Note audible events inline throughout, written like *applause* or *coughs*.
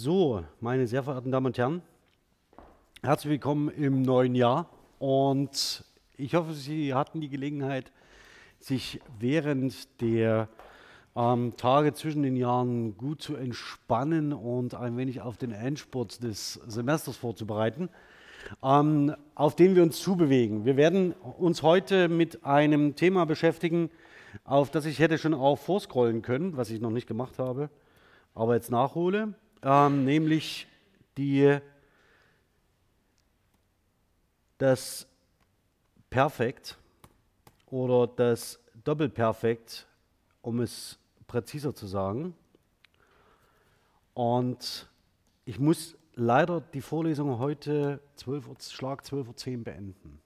So, meine sehr verehrten Damen und Herren, herzlich willkommen im neuen Jahr und ich hoffe, Sie hatten die Gelegenheit, sich während der ähm, Tage zwischen den Jahren gut zu entspannen und ein wenig auf den Endspurt des Semesters vorzubereiten, ähm, auf den wir uns zubewegen. Wir werden uns heute mit einem Thema beschäftigen, auf das ich hätte schon auch vorscrollen können, was ich noch nicht gemacht habe, aber jetzt nachhole, ähm, nämlich die, das Perfekt oder das Doppelperfekt, um es präziser zu sagen. Und ich muss leider die Vorlesung heute 12 Uhr, Schlag 12.10 Uhr beenden.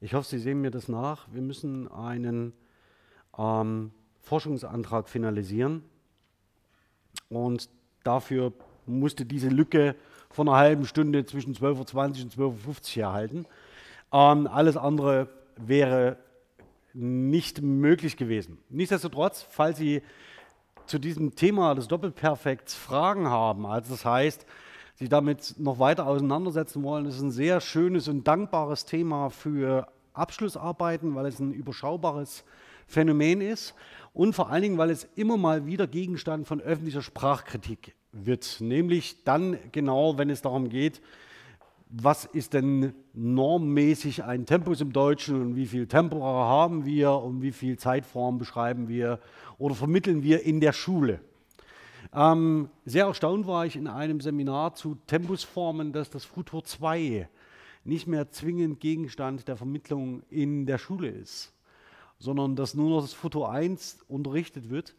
Ich hoffe, Sie sehen mir das nach. Wir müssen einen ähm, Forschungsantrag finalisieren. Und dafür musste diese Lücke von einer halben Stunde zwischen 12.20 Uhr und 12.50 Uhr erhalten. Ähm, alles andere wäre nicht möglich gewesen. Nichtsdestotrotz, falls Sie zu diesem Thema des Doppelperfekts Fragen haben, also das heißt, sich damit noch weiter auseinandersetzen wollen, ist ein sehr schönes und dankbares Thema für Abschlussarbeiten, weil es ein überschaubares Phänomen ist und vor allen Dingen, weil es immer mal wieder Gegenstand von öffentlicher Sprachkritik wird, nämlich dann genau, wenn es darum geht, was ist denn normmäßig ein Tempus im Deutschen und wie viel Tempora haben wir und wie viel Zeitform beschreiben wir oder vermitteln wir in der Schule. Ähm, sehr erstaunt war ich in einem Seminar zu Tempusformen, dass das Futur 2 nicht mehr zwingend Gegenstand der Vermittlung in der Schule ist, sondern dass nur noch das Futur 1 unterrichtet wird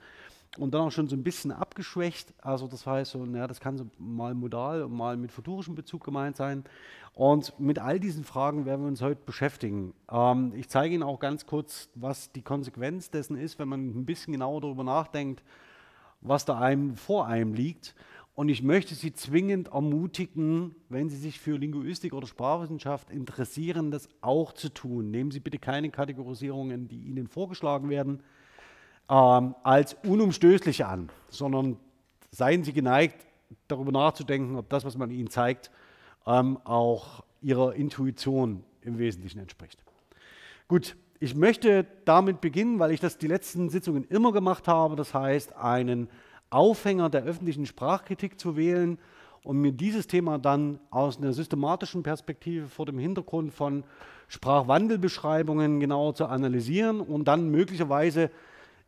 und dann auch schon so ein bisschen abgeschwächt. Also das heißt, so, ja, das kann so mal modal und mal mit futurischem Bezug gemeint sein. Und mit all diesen Fragen werden wir uns heute beschäftigen. Ähm, ich zeige Ihnen auch ganz kurz, was die Konsequenz dessen ist, wenn man ein bisschen genauer darüber nachdenkt, was da einem vor einem liegt. Und ich möchte Sie zwingend ermutigen, wenn Sie sich für Linguistik oder Sprachwissenschaft interessieren, das auch zu tun. Nehmen Sie bitte keine Kategorisierungen, die Ihnen vorgeschlagen werden ähm, als unumstößlich an, sondern seien Sie geneigt, darüber nachzudenken, ob das, was man Ihnen zeigt, ähm, auch Ihrer Intuition im Wesentlichen entspricht. Gut, ich möchte damit beginnen, weil ich das die letzten Sitzungen immer gemacht habe, das heißt, einen Aufhänger der öffentlichen Sprachkritik zu wählen und mir dieses Thema dann aus einer systematischen Perspektive vor dem Hintergrund von Sprachwandelbeschreibungen genauer zu analysieren und dann möglicherweise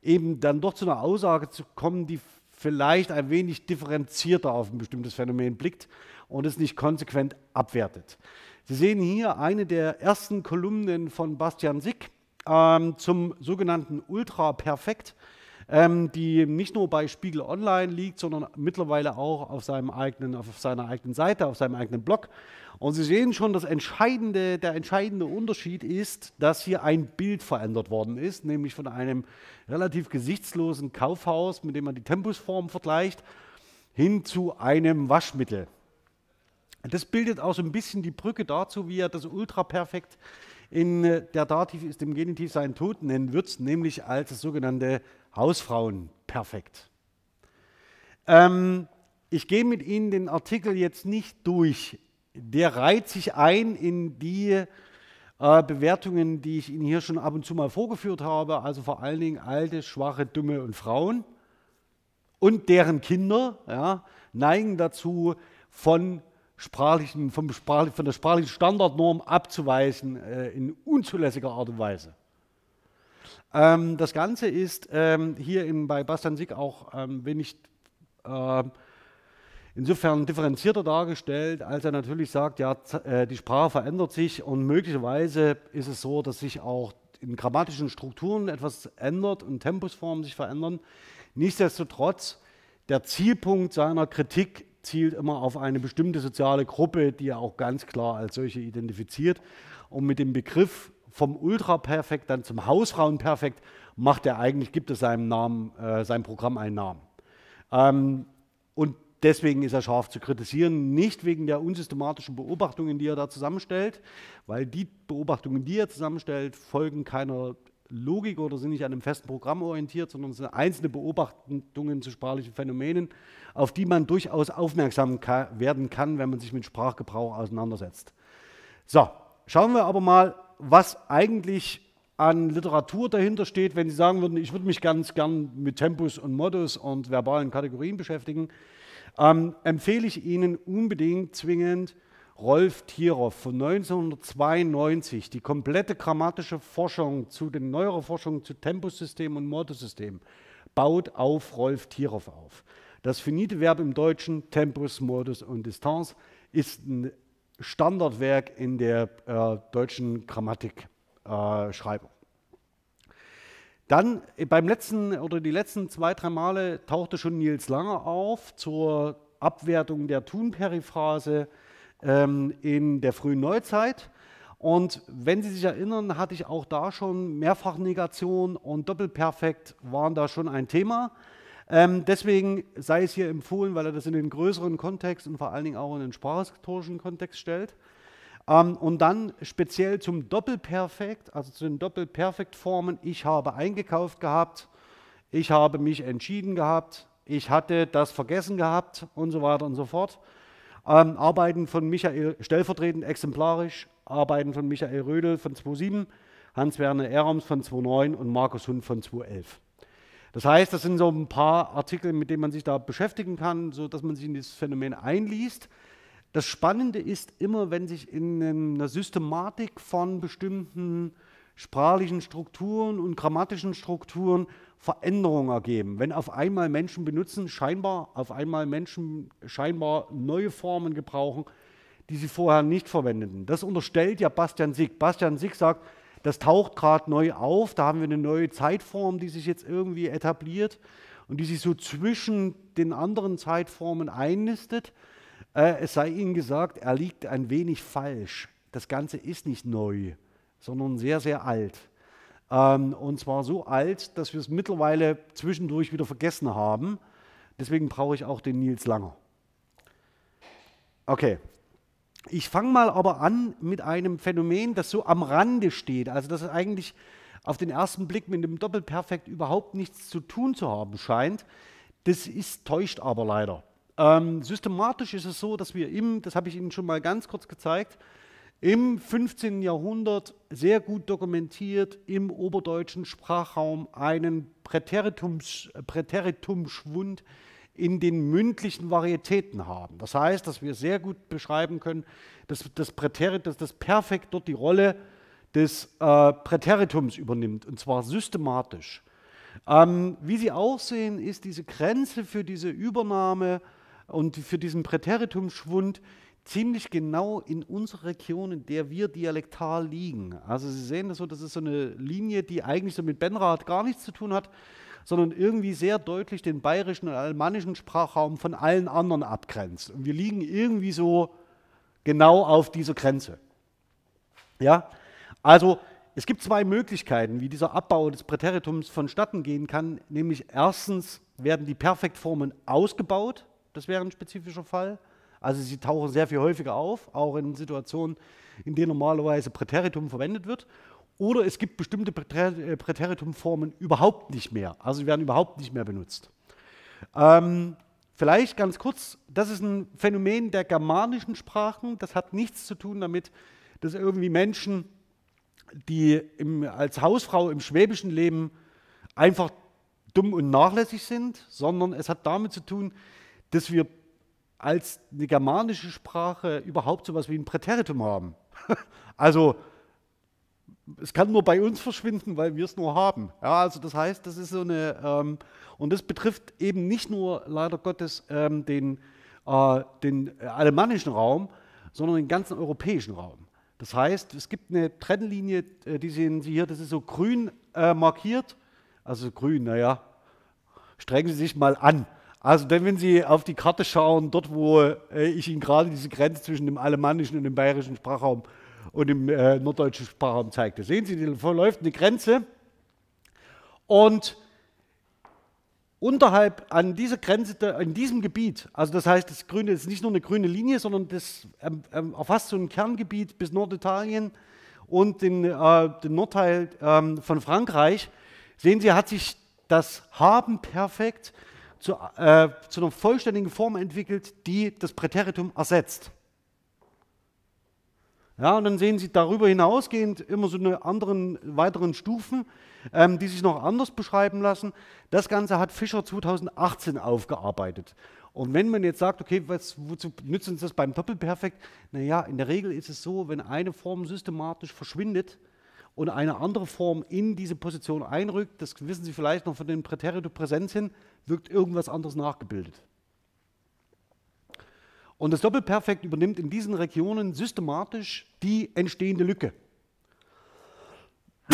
eben dann doch zu einer Aussage zu kommen, die vielleicht ein wenig differenzierter auf ein bestimmtes Phänomen blickt und es nicht konsequent abwertet. Sie sehen hier eine der ersten Kolumnen von Bastian Sick ähm, zum sogenannten Ultraperfekt, ähm, die nicht nur bei Spiegel Online liegt, sondern mittlerweile auch auf, seinem eigenen, auf seiner eigenen Seite, auf seinem eigenen Blog. Und Sie sehen schon, das entscheidende, der entscheidende Unterschied ist, dass hier ein Bild verändert worden ist, nämlich von einem relativ gesichtslosen Kaufhaus, mit dem man die Tempusform vergleicht, hin zu einem Waschmittel. Das bildet auch so ein bisschen die Brücke dazu, wie er das Ultraperfekt in der Dativ ist im Genitiv seinen Tod nennen wird, nämlich als das sogenannte Hausfrauenperfekt. Ähm, ich gehe mit Ihnen den Artikel jetzt nicht durch der reiht sich ein in die äh, Bewertungen, die ich Ihnen hier schon ab und zu mal vorgeführt habe, also vor allen Dingen alte, schwache, dumme und Frauen und deren Kinder ja, neigen dazu, von, sprachlichen, vom sprachlich, von der sprachlichen Standardnorm abzuweisen äh, in unzulässiger Art und Weise. Ähm, das Ganze ist ähm, hier in, bei Bastian Sick auch, ähm, nicht äh, insofern differenzierter dargestellt, als er natürlich sagt, ja, äh, die Sprache verändert sich und möglicherweise ist es so, dass sich auch in grammatischen Strukturen etwas ändert und Tempusformen sich verändern. Nichtsdestotrotz, der Zielpunkt seiner Kritik zielt immer auf eine bestimmte soziale Gruppe, die er auch ganz klar als solche identifiziert. Und mit dem Begriff vom Ultraperfekt dann zum Hausfrauenperfekt macht er eigentlich, gibt es seinem Namen, äh, seinem Programm einen Namen. Ähm, und Deswegen ist er scharf zu kritisieren, nicht wegen der unsystematischen Beobachtungen, die er da zusammenstellt, weil die Beobachtungen, die er zusammenstellt, folgen keiner Logik oder sind nicht an einem festen Programm orientiert, sondern sind einzelne Beobachtungen zu sprachlichen Phänomenen, auf die man durchaus aufmerksam ka werden kann, wenn man sich mit Sprachgebrauch auseinandersetzt. So, schauen wir aber mal, was eigentlich an Literatur dahinter steht, wenn Sie sagen würden, ich würde mich ganz gern mit Tempus und Modus und verbalen Kategorien beschäftigen, ähm, empfehle ich Ihnen unbedingt zwingend Rolf Tieroff von 1992, die komplette grammatische Forschung zu den neueren Forschungen zu Tempussystem und Modussystem baut auf Rolf Tieroff auf. Das finite Verb im Deutschen, Tempus, Modus und Distanz, ist ein Standardwerk in der äh, deutschen Grammatik äh. Dann äh, beim letzten oder die letzten zwei, drei Male tauchte schon Nils Langer auf zur Abwertung der Tun-Periphrase ähm, in der frühen Neuzeit. Und wenn Sie sich erinnern, hatte ich auch da schon Mehrfachnegation und Doppelperfekt waren da schon ein Thema. Ähm, deswegen sei es hier empfohlen, weil er das in den größeren Kontext und vor allen Dingen auch in den sprachhistorischen Kontext stellt. Ähm, und dann speziell zum Doppelperfekt, also zu den Doppelperfektformen. Ich habe eingekauft gehabt, ich habe mich entschieden gehabt, ich hatte das vergessen gehabt und so weiter und so fort. Ähm, Arbeiten von Michael, stellvertretend exemplarisch, Arbeiten von Michael Rödel von 2007, Hans-Werner Ehrams von 2009 und Markus Hund von 2011. Das heißt, das sind so ein paar Artikel, mit denen man sich da beschäftigen kann, sodass man sich in dieses Phänomen einliest. Das Spannende ist immer, wenn sich in einer Systematik von bestimmten sprachlichen Strukturen und grammatischen Strukturen Veränderungen ergeben. Wenn auf einmal Menschen benutzen, scheinbar auf einmal Menschen scheinbar neue Formen gebrauchen, die sie vorher nicht verwendeten. Das unterstellt ja Bastian Sick. Bastian Sick sagt, das taucht gerade neu auf, da haben wir eine neue Zeitform, die sich jetzt irgendwie etabliert und die sich so zwischen den anderen Zeitformen einnistet. Äh, es sei Ihnen gesagt, er liegt ein wenig falsch. Das Ganze ist nicht neu, sondern sehr, sehr alt. Ähm, und zwar so alt, dass wir es mittlerweile zwischendurch wieder vergessen haben. Deswegen brauche ich auch den Nils Langer. Okay. Ich fange mal aber an mit einem Phänomen, das so am Rande steht. Also das eigentlich auf den ersten Blick mit dem Doppelperfekt überhaupt nichts zu tun zu haben scheint. Das ist, täuscht aber leider. Ähm, systematisch ist es so, dass wir im, das habe ich Ihnen schon mal ganz kurz gezeigt, im 15. Jahrhundert sehr gut dokumentiert im oberdeutschen Sprachraum einen Präteritums, Präteritumschwund in den mündlichen Varietäten haben. Das heißt, dass wir sehr gut beschreiben können, dass das Präterit, dass das Perfekt dort die Rolle des äh, Präteritums übernimmt, und zwar systematisch. Ähm, wie Sie auch sehen, ist diese Grenze für diese Übernahme und für diesen Präteritumschwund ziemlich genau in unserer Region, in der wir dialektal liegen. Also Sie sehen das so, das ist so eine Linie, die eigentlich so mit Benrath gar nichts zu tun hat, sondern irgendwie sehr deutlich den bayerischen und alemannischen Sprachraum von allen anderen abgrenzt. Und wir liegen irgendwie so genau auf dieser Grenze. Ja, also es gibt zwei Möglichkeiten, wie dieser Abbau des Präteritums vonstatten gehen kann. Nämlich erstens werden die Perfektformen ausgebaut, das wäre ein spezifischer Fall. Also sie tauchen sehr viel häufiger auf, auch in Situationen, in denen normalerweise Präteritum verwendet wird. Oder es gibt bestimmte äh, Präteritumformen überhaupt nicht mehr. Also sie werden überhaupt nicht mehr benutzt. Ähm, vielleicht ganz kurz, das ist ein Phänomen der germanischen Sprachen. Das hat nichts zu tun damit, dass irgendwie Menschen, die im, als Hausfrau im Schwäbischen leben, einfach dumm und nachlässig sind, sondern es hat damit zu tun, dass wir als eine germanische Sprache überhaupt so etwas wie ein Präteritum haben. *laughs* also es kann nur bei uns verschwinden, weil wir es nur haben. Ja, also das heißt, das ist so eine, ähm, und das betrifft eben nicht nur leider Gottes ähm, den, äh, den alemannischen Raum, sondern den ganzen europäischen Raum. Das heißt, es gibt eine Trennlinie, äh, die sehen Sie hier, das ist so grün äh, markiert, also grün, naja, strengen Sie sich mal an. Also denn wenn Sie auf die Karte schauen, dort wo äh, ich Ihnen gerade diese Grenze zwischen dem alemannischen und dem bayerischen Sprachraum und dem äh, norddeutschen Sprachraum zeigte, sehen Sie, die verläuft eine Grenze. Und unterhalb an dieser Grenze, in diesem Gebiet, also das heißt, das Grüne ist nicht nur eine grüne Linie, sondern das ähm, ähm, erfasst so ein Kerngebiet bis Norditalien und den, äh, den Nordteil ähm, von Frankreich, sehen Sie, hat sich das Haben perfekt zu, äh, zu einer vollständigen Form entwickelt, die das Präteritum ersetzt. Ja, und dann sehen Sie darüber hinausgehend immer so eine anderen weiteren Stufen, ähm, die sich noch anders beschreiben lassen. Das Ganze hat Fischer 2018 aufgearbeitet. Und wenn man jetzt sagt, okay, was, wozu nützt uns das beim Doppelperfekt? Naja, in der Regel ist es so, wenn eine Form systematisch verschwindet und eine andere Form in diese Position einrückt, das wissen Sie vielleicht noch von den Präteritum Präsenz hin, wirkt irgendwas anderes nachgebildet. Und das Doppelperfekt übernimmt in diesen Regionen systematisch die entstehende Lücke. *coughs*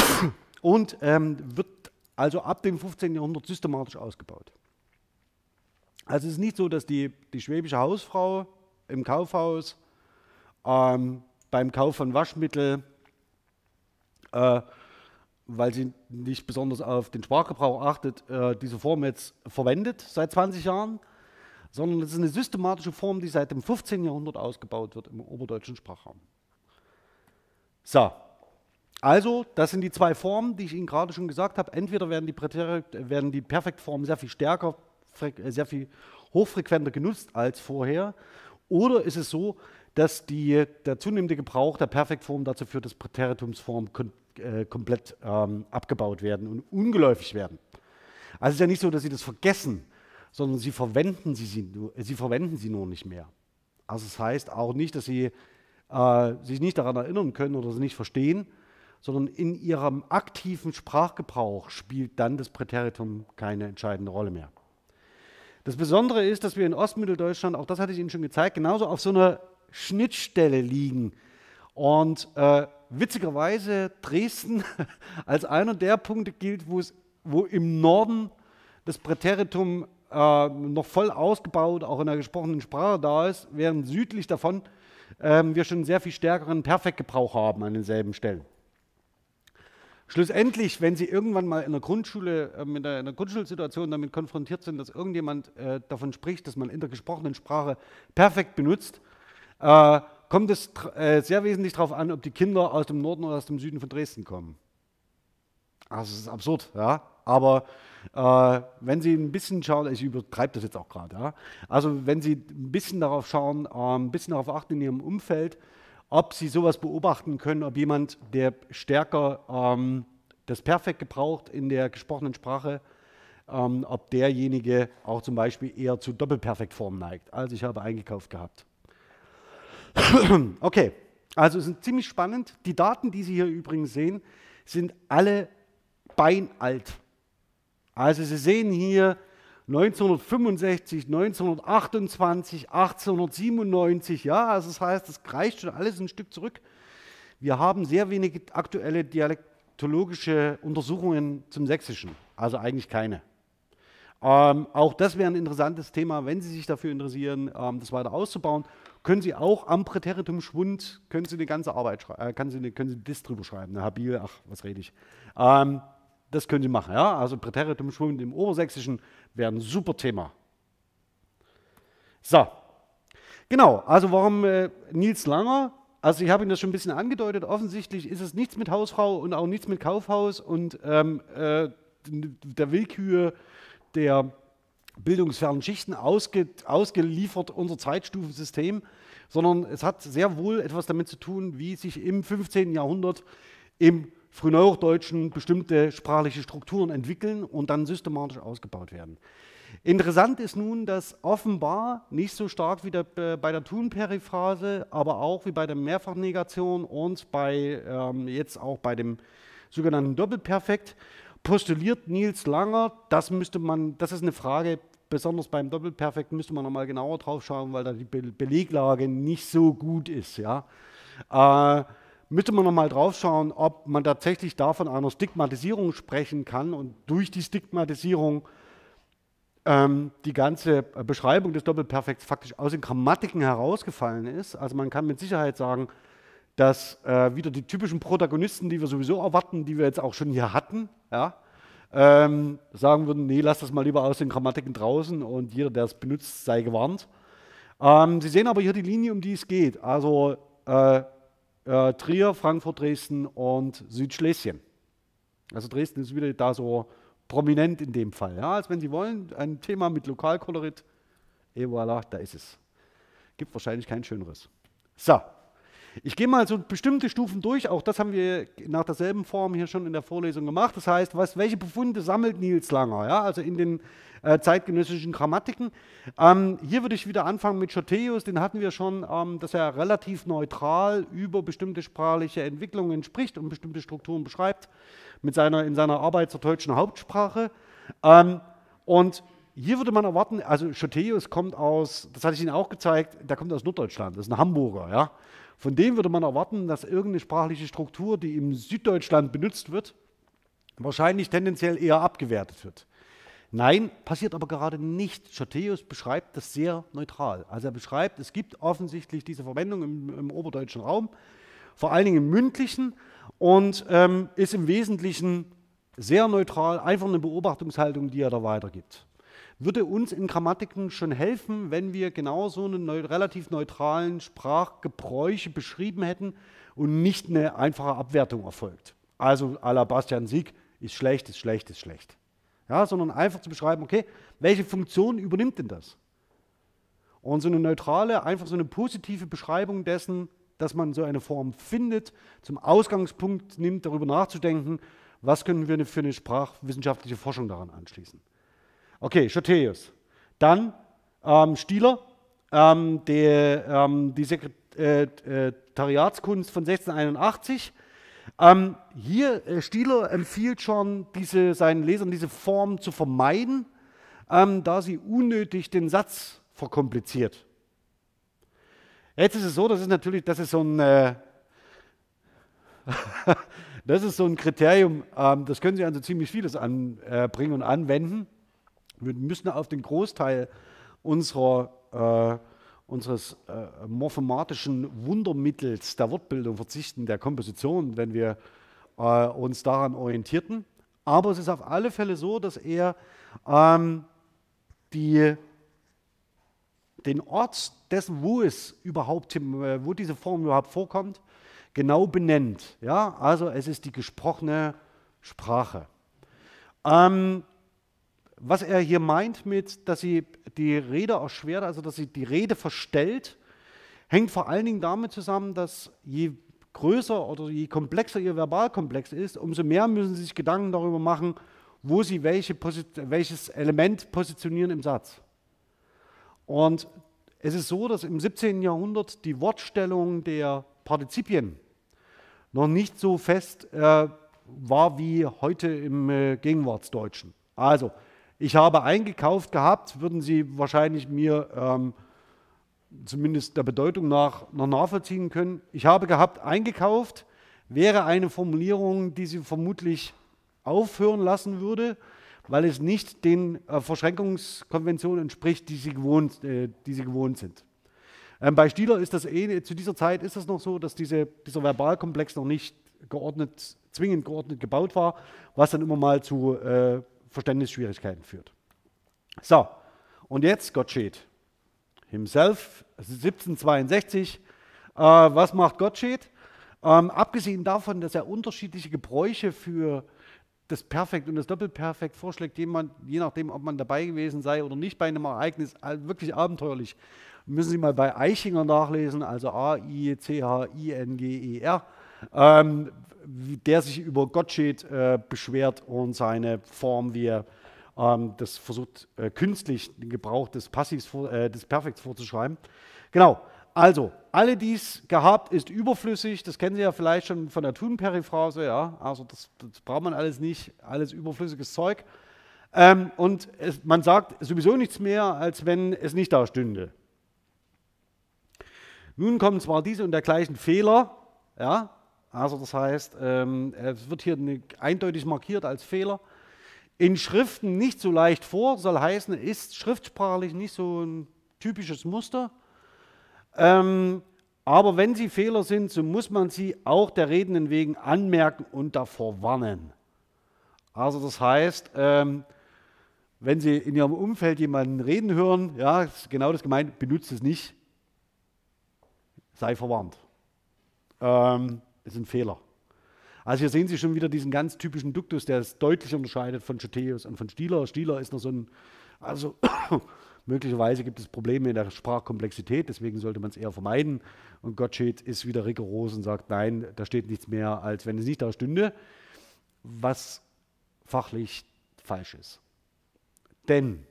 Und ähm, wird also ab dem 15. Jahrhundert systematisch ausgebaut. Also es ist nicht so, dass die, die schwäbische Hausfrau im Kaufhaus ähm, beim Kauf von Waschmittel, äh, weil sie nicht besonders auf den Sprachgebrauch achtet, äh, diese Form jetzt verwendet seit 20 Jahren, sondern es ist eine systematische Form, die seit dem 15. Jahrhundert ausgebaut wird im oberdeutschen Sprachraum. So, also das sind die zwei Formen, die ich Ihnen gerade schon gesagt habe. Entweder werden die, werden die Perfektformen sehr viel stärker, sehr viel hochfrequenter genutzt als vorher, oder ist es so, dass die, der zunehmende Gebrauch der Perfektform dazu führt, dass Präteritumsformen kom äh, komplett ähm, abgebaut werden und ungeläufig werden. Also es ist ja nicht so, dass Sie das vergessen, sondern sie verwenden sie, sie, sie verwenden sie nur nicht mehr. Also das heißt auch nicht, dass sie äh, sich nicht daran erinnern können oder sie nicht verstehen, sondern in ihrem aktiven Sprachgebrauch spielt dann das Präteritum keine entscheidende Rolle mehr. Das Besondere ist, dass wir in Ostmitteldeutschland, auch das hatte ich Ihnen schon gezeigt, genauso auf so einer Schnittstelle liegen. Und äh, witzigerweise Dresden *laughs* als einer der Punkte gilt, wo im Norden das Präteritum äh, noch voll ausgebaut, auch in der gesprochenen Sprache da ist, während südlich davon ähm, wir schon sehr viel stärkeren Perfektgebrauch haben an denselben Stellen. Schlussendlich, wenn Sie irgendwann mal in der Grundschule, äh, in, der, in der Grundschulsituation damit konfrontiert sind, dass irgendjemand äh, davon spricht, dass man in der gesprochenen Sprache perfekt benutzt, äh, kommt es äh, sehr wesentlich darauf an, ob die Kinder aus dem Norden oder aus dem Süden von Dresden kommen. Also es ist absurd, ja. Aber äh, wenn Sie ein bisschen schauen, ich übertreibe das jetzt auch gerade, ja? also wenn Sie ein bisschen darauf schauen, äh, ein bisschen darauf achten in Ihrem Umfeld, ob Sie sowas beobachten können, ob jemand, der stärker ähm, das Perfekt gebraucht in der gesprochenen Sprache, ähm, ob derjenige auch zum Beispiel eher zu Doppelperfektformen neigt. Also ich habe eingekauft gehabt. *clears throat* okay, also es ist ziemlich spannend. Die Daten, die Sie hier übrigens sehen, sind alle beinalt. Also Sie sehen hier 1965, 1928, 1897, ja, also das heißt, es reicht schon alles ein Stück zurück. Wir haben sehr wenige aktuelle dialektologische Untersuchungen zum Sächsischen, also eigentlich keine. Ähm, auch das wäre ein interessantes Thema, wenn Sie sich dafür interessieren, ähm, das weiter auszubauen. Können Sie auch am Präteritum Schwund, können Sie eine ganze Arbeit äh, können Sie, eine, können Sie das drüber schreiben, eine Habil, ach, was rede ich. Ähm, das können Sie machen. Ja? Also Präteritum Schwund im Obersächsischen wäre ein super Thema. So, genau, also warum äh, Nils Langer? Also ich habe Ihnen das schon ein bisschen angedeutet, offensichtlich ist es nichts mit Hausfrau und auch nichts mit Kaufhaus und ähm, äh, der Willkür der bildungsfernen Schichten ausge, ausgeliefert unser Zeitstufensystem, sondern es hat sehr wohl etwas damit zu tun, wie sich im 15. Jahrhundert im Frühneuhochdeutschen bestimmte sprachliche Strukturen entwickeln und dann systematisch ausgebaut werden. Interessant ist nun, dass offenbar nicht so stark wie der, äh, bei der Thun-Periphrase, aber auch wie bei der Mehrfachnegation und bei, ähm, jetzt auch bei dem sogenannten Doppelperfekt, postuliert Nils Langer, das müsste man, das ist eine Frage, besonders beim Doppelperfekt müsste man nochmal genauer drauf schauen, weil da die Be Beleglage nicht so gut ist. Ja. Äh, müsste man nochmal drauf schauen, ob man tatsächlich da von einer Stigmatisierung sprechen kann und durch die Stigmatisierung ähm, die ganze Beschreibung des Doppelperfekts faktisch aus den Grammatiken herausgefallen ist. Also man kann mit Sicherheit sagen, dass äh, wieder die typischen Protagonisten, die wir sowieso erwarten, die wir jetzt auch schon hier hatten, ja, ähm, sagen würden, nee, lass das mal lieber aus den Grammatiken draußen und jeder, der es benutzt, sei gewarnt. Ähm, Sie sehen aber hier die Linie, um die es geht. Also äh, äh, Trier, Frankfurt, Dresden und Südschlesien. Also Dresden ist wieder da so prominent in dem Fall. Ja, als wenn Sie wollen, ein Thema mit Lokalkolorit, et voilà, da ist es. Gibt wahrscheinlich kein schöneres. So, ich gehe mal so bestimmte Stufen durch. Auch das haben wir nach derselben Form hier schon in der Vorlesung gemacht. Das heißt, was, welche Befunde sammelt Nils Langer? Ja, also in den äh, zeitgenössischen Grammatiken. Ähm, hier würde ich wieder anfangen mit Schoteus. Den hatten wir schon, ähm, dass er relativ neutral über bestimmte sprachliche Entwicklungen spricht und bestimmte Strukturen beschreibt mit seiner, in seiner Arbeit zur deutschen Hauptsprache. Ähm, und hier würde man erwarten, also Schoteus kommt aus, das hatte ich Ihnen auch gezeigt, der kommt aus Norddeutschland, das ist ein Hamburger, ja. Von dem würde man erwarten, dass irgendeine sprachliche Struktur, die im Süddeutschland benutzt wird, wahrscheinlich tendenziell eher abgewertet wird. Nein, passiert aber gerade nicht. Schoteus beschreibt das sehr neutral. Also er beschreibt, es gibt offensichtlich diese Verwendung im, im oberdeutschen Raum, vor allen Dingen im mündlichen und ähm, ist im Wesentlichen sehr neutral, einfach eine Beobachtungshaltung, die er da weitergibt würde uns in Grammatiken schon helfen, wenn wir genau so einen neu, relativ neutralen Sprachgebräuche beschrieben hätten und nicht eine einfache Abwertung erfolgt. Also à la Bastian Sieg ist schlecht, ist schlecht, ist schlecht. Ja, sondern einfach zu beschreiben, okay, welche Funktion übernimmt denn das? Und so eine neutrale, einfach so eine positive Beschreibung dessen, dass man so eine Form findet, zum Ausgangspunkt nimmt, darüber nachzudenken, was können wir für eine sprachwissenschaftliche Forschung daran anschließen. Okay, Schoteus. Dann ähm, Stieler, ähm, der, ähm, die Sekretariatskunst von 1681. Ähm, hier, äh, Stieler empfiehlt schon, diese, seinen Lesern diese Form zu vermeiden, ähm, da sie unnötig den Satz verkompliziert. Jetzt ist es so, das ist natürlich, das ist so ein, äh, *laughs* das ist so ein Kriterium, ähm, das können Sie an so ziemlich vieles anbringen äh, und anwenden. Wir müssen auf den Großteil unserer, äh, unseres äh, morphomatischen Wundermittels der Wortbildung verzichten, der Komposition, wenn wir äh, uns daran orientierten. Aber es ist auf alle Fälle so, dass er ähm, die, den Ort dessen, wo es überhaupt, äh, wo diese Form überhaupt vorkommt, genau benennt. Ja? Also es ist die gesprochene Sprache. Ähm, was er hier meint mit, dass sie die Rede erschwert, also dass sie die Rede verstellt, hängt vor allen Dingen damit zusammen, dass je größer oder je komplexer ihr Verbalkomplex ist, umso mehr müssen sie sich Gedanken darüber machen, wo sie welche welches Element positionieren im Satz. Und es ist so, dass im 17. Jahrhundert die Wortstellung der Partizipien noch nicht so fest äh, war wie heute im äh, Gegenwartsdeutschen. Also ich habe eingekauft gehabt, würden Sie wahrscheinlich mir ähm, zumindest der Bedeutung nach noch nachvollziehen können. Ich habe gehabt eingekauft, wäre eine Formulierung, die Sie vermutlich aufhören lassen würde, weil es nicht den äh, Verschränkungskonventionen entspricht, die Sie gewohnt, äh, die Sie gewohnt sind. Ähm, bei Stieler ist das eh, zu dieser Zeit ist es noch so, dass diese, dieser Verbalkomplex noch nicht geordnet, zwingend geordnet gebaut war, was dann immer mal zu äh, Verständnisschwierigkeiten führt. So, und jetzt Gottsched. Himself, 1762. Äh, was macht Gottsched? Ähm, abgesehen davon, dass er unterschiedliche Gebräuche für das Perfekt und das Doppelperfekt vorschlägt, jemand, je nachdem, ob man dabei gewesen sei oder nicht bei einem Ereignis, wirklich abenteuerlich. Müssen Sie mal bei Eichinger nachlesen, also A-I-C-H-I-N-G-E-R. Ähm, der sich über Gottsched äh, beschwert und seine Form, wie er ähm, das versucht, äh, künstlich den Gebrauch des Passivs, äh, des Perfekts vorzuschreiben. Genau, also, alle dies gehabt ist überflüssig, das kennen Sie ja vielleicht schon von der Thun-Periphrase, ja, also das, das, braucht man alles nicht, alles überflüssiges Zeug. Ähm, und es, man sagt sowieso nichts mehr, als wenn es nicht da stünde. Nun kommen zwar diese und dergleichen Fehler, ja, also das heißt, ähm, es wird hier eindeutig markiert als Fehler. In Schriften nicht so leicht vor, soll heißen, ist schriftsprachlich nicht so ein typisches Muster. Ähm, aber wenn sie Fehler sind, so muss man sie auch der Redenden wegen anmerken und davor warnen. Also das heißt, ähm, wenn Sie in Ihrem Umfeld jemanden reden hören, ja, ist genau das gemeint, benutzt es nicht, sei verwarnt. ähm, ist ein Fehler. Also hier sehen Sie schon wieder diesen ganz typischen Duktus, der es deutlich unterscheidet von Schoteus und von Stieler. Stieler ist noch so ein, also *coughs* möglicherweise gibt es Probleme in der Sprachkomplexität, deswegen sollte man es eher vermeiden. Und Gottsched ist wieder rigoros und sagt, nein, da steht nichts mehr, als wenn es nicht da stünde, was fachlich falsch ist. Denn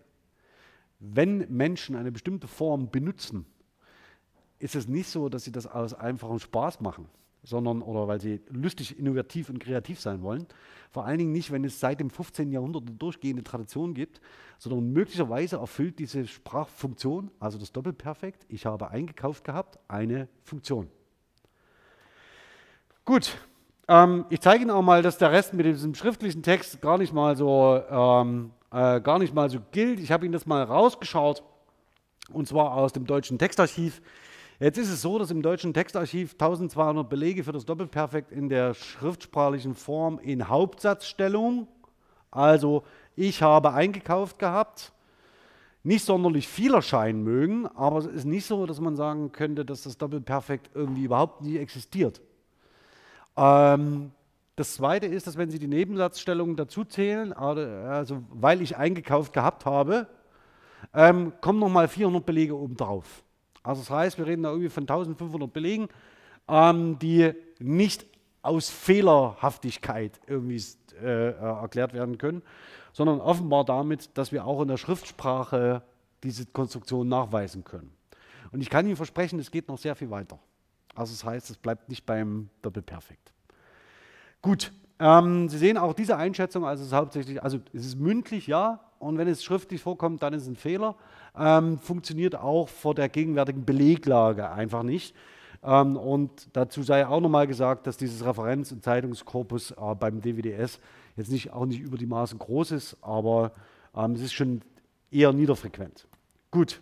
wenn Menschen eine bestimmte Form benutzen, ist es nicht so, dass sie das aus einfachem Spaß machen sondern oder weil sie lustig, innovativ und kreativ sein wollen. Vor allen Dingen nicht, wenn es seit dem 15. Jahrhundert eine durchgehende Tradition gibt, sondern möglicherweise erfüllt diese Sprachfunktion, also das Doppelperfekt, ich habe eingekauft gehabt, eine Funktion. Gut, ähm, ich zeige Ihnen auch mal, dass der Rest mit diesem schriftlichen Text gar nicht mal so, ähm, äh, gar nicht mal so gilt. Ich habe Ihnen das mal rausgeschaut und zwar aus dem deutschen Textarchiv. Jetzt ist es so, dass im deutschen Textarchiv 1200 Belege für das Doppelperfekt in der schriftsprachlichen Form in Hauptsatzstellung, also ich habe eingekauft gehabt, nicht sonderlich viel erscheinen mögen, aber es ist nicht so, dass man sagen könnte, dass das Doppelperfekt irgendwie überhaupt nie existiert. Ähm, das Zweite ist, dass wenn Sie die Nebensatzstellung dazu zählen, also weil ich eingekauft gehabt habe, ähm, kommen nochmal 400 Belege oben drauf. Also das heißt, wir reden da irgendwie von 1500 Belegen, ähm, die nicht aus Fehlerhaftigkeit irgendwie äh, erklärt werden können, sondern offenbar damit, dass wir auch in der Schriftsprache diese Konstruktion nachweisen können. Und ich kann Ihnen versprechen, es geht noch sehr viel weiter. Also das heißt, es bleibt nicht beim Doppelperfekt. Gut, ähm, Sie sehen auch diese Einschätzung, also es ist hauptsächlich, also es ist mündlich, ja, und wenn es schriftlich vorkommt, dann ist es ein Fehler ähm, funktioniert auch vor der gegenwärtigen Beleglage einfach nicht. Ähm, und dazu sei auch nochmal gesagt, dass dieses Referenz- und Zeitungskorpus äh, beim DWDS jetzt nicht, auch nicht über die Maßen groß ist, aber ähm, es ist schon eher niederfrequent. Gut.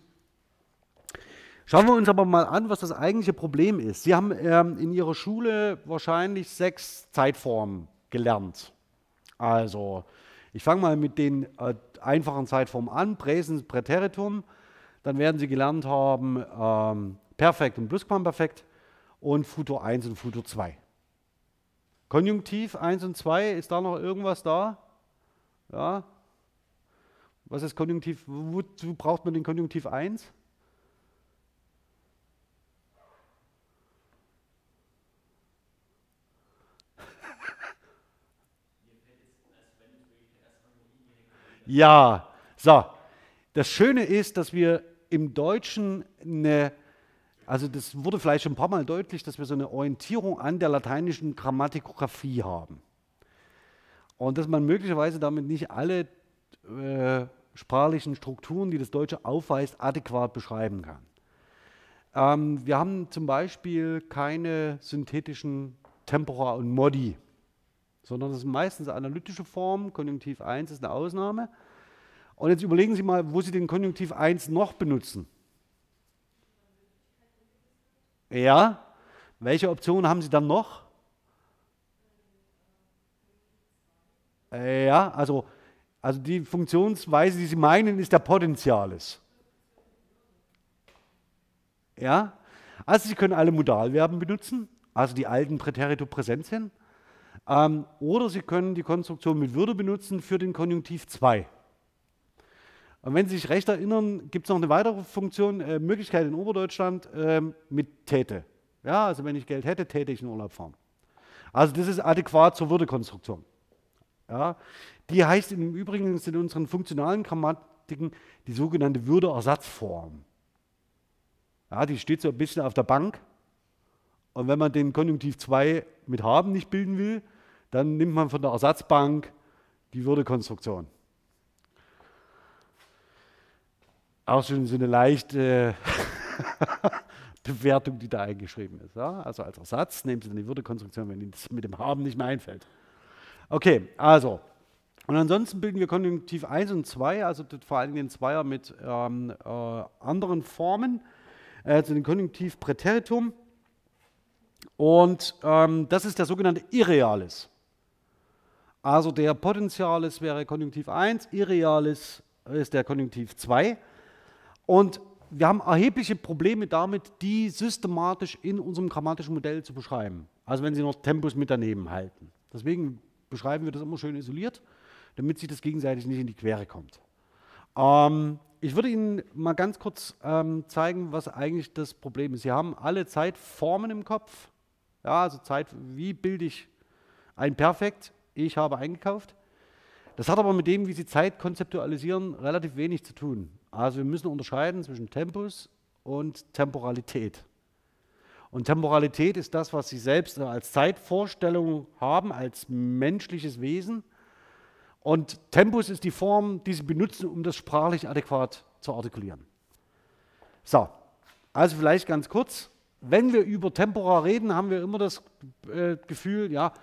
Schauen wir uns aber mal an, was das eigentliche Problem ist. Sie haben ähm, in Ihrer Schule wahrscheinlich sechs Zeitformen gelernt. Also, ich fange mal mit den äh, einfachen Zeitformen an, Präsens, Präteritum. Dann werden Sie gelernt haben ähm, Perfekt und Plusquamperfekt und Futur 1 und Futur 2. Konjunktiv 1 und 2, ist da noch irgendwas da? Ja. Was ist Konjunktiv? Wozu braucht man den Konjunktiv 1? Ja, so. Das Schöne ist, dass wir im Deutschen eine, also das wurde vielleicht schon ein paar Mal deutlich, dass wir so eine Orientierung an der lateinischen Grammatikographie haben. Und dass man möglicherweise damit nicht alle äh, sprachlichen Strukturen, die das Deutsche aufweist, adäquat beschreiben kann. Ähm, wir haben zum Beispiel keine synthetischen Tempora und Modi sondern das sind meistens analytische Formen. Konjunktiv 1 ist eine Ausnahme. Und jetzt überlegen Sie mal, wo Sie den Konjunktiv 1 noch benutzen. Ja, welche Optionen haben Sie dann noch? Ja, also, also die Funktionsweise, die Sie meinen, ist der Potentialis. Ja, also Sie können alle Modalverben benutzen, also die alten Präterito Präsentien. Ähm, oder Sie können die Konstruktion mit Würde benutzen für den Konjunktiv 2. Und wenn Sie sich recht erinnern, gibt es noch eine weitere Funktion, äh, Möglichkeit in Oberdeutschland äh, mit Täte. Ja, also wenn ich Geld hätte, täte ich in Urlaub fahren. Also das ist adäquat zur Würdekonstruktion. Ja, die heißt im Übrigen in unseren funktionalen Grammatiken die sogenannte Würdeersatzform. Ja, die steht so ein bisschen auf der Bank. Und wenn man den Konjunktiv 2 mit haben nicht bilden will, dann nimmt man von der Ersatzbank die Würdekonstruktion. Auch schon so eine leichte *laughs* Bewertung, die da eingeschrieben ist. Ja? Also als Ersatz nehmen Sie dann die Würdekonstruktion, wenn Ihnen das mit dem Haben nicht mehr einfällt. Okay, also. Und ansonsten bilden wir Konjunktiv 1 und 2, also vor allem den Zweier mit ähm, äh, anderen Formen. Also den Konjunktiv Präteritum. Und ähm, das ist der sogenannte Irrealis. Also der Potentialis wäre Konjunktiv 1, Irrealis ist der Konjunktiv 2. Und wir haben erhebliche Probleme damit, die systematisch in unserem grammatischen Modell zu beschreiben. Also wenn Sie noch Tempus mit daneben halten. Deswegen beschreiben wir das immer schön isoliert, damit sich das gegenseitig nicht in die Quere kommt. Ähm, ich würde Ihnen mal ganz kurz ähm, zeigen, was eigentlich das Problem ist. Sie haben alle Zeitformen im Kopf. Ja, also Zeit, wie bilde ich ein Perfekt? Ich habe eingekauft. Das hat aber mit dem, wie Sie Zeit konzeptualisieren, relativ wenig zu tun. Also wir müssen unterscheiden zwischen Tempus und Temporalität. Und Temporalität ist das, was Sie selbst als Zeitvorstellung haben, als menschliches Wesen. Und Tempus ist die Form, die Sie benutzen, um das sprachlich adäquat zu artikulieren. So, also vielleicht ganz kurz. Wenn wir über Tempora reden, haben wir immer das äh, Gefühl, ja,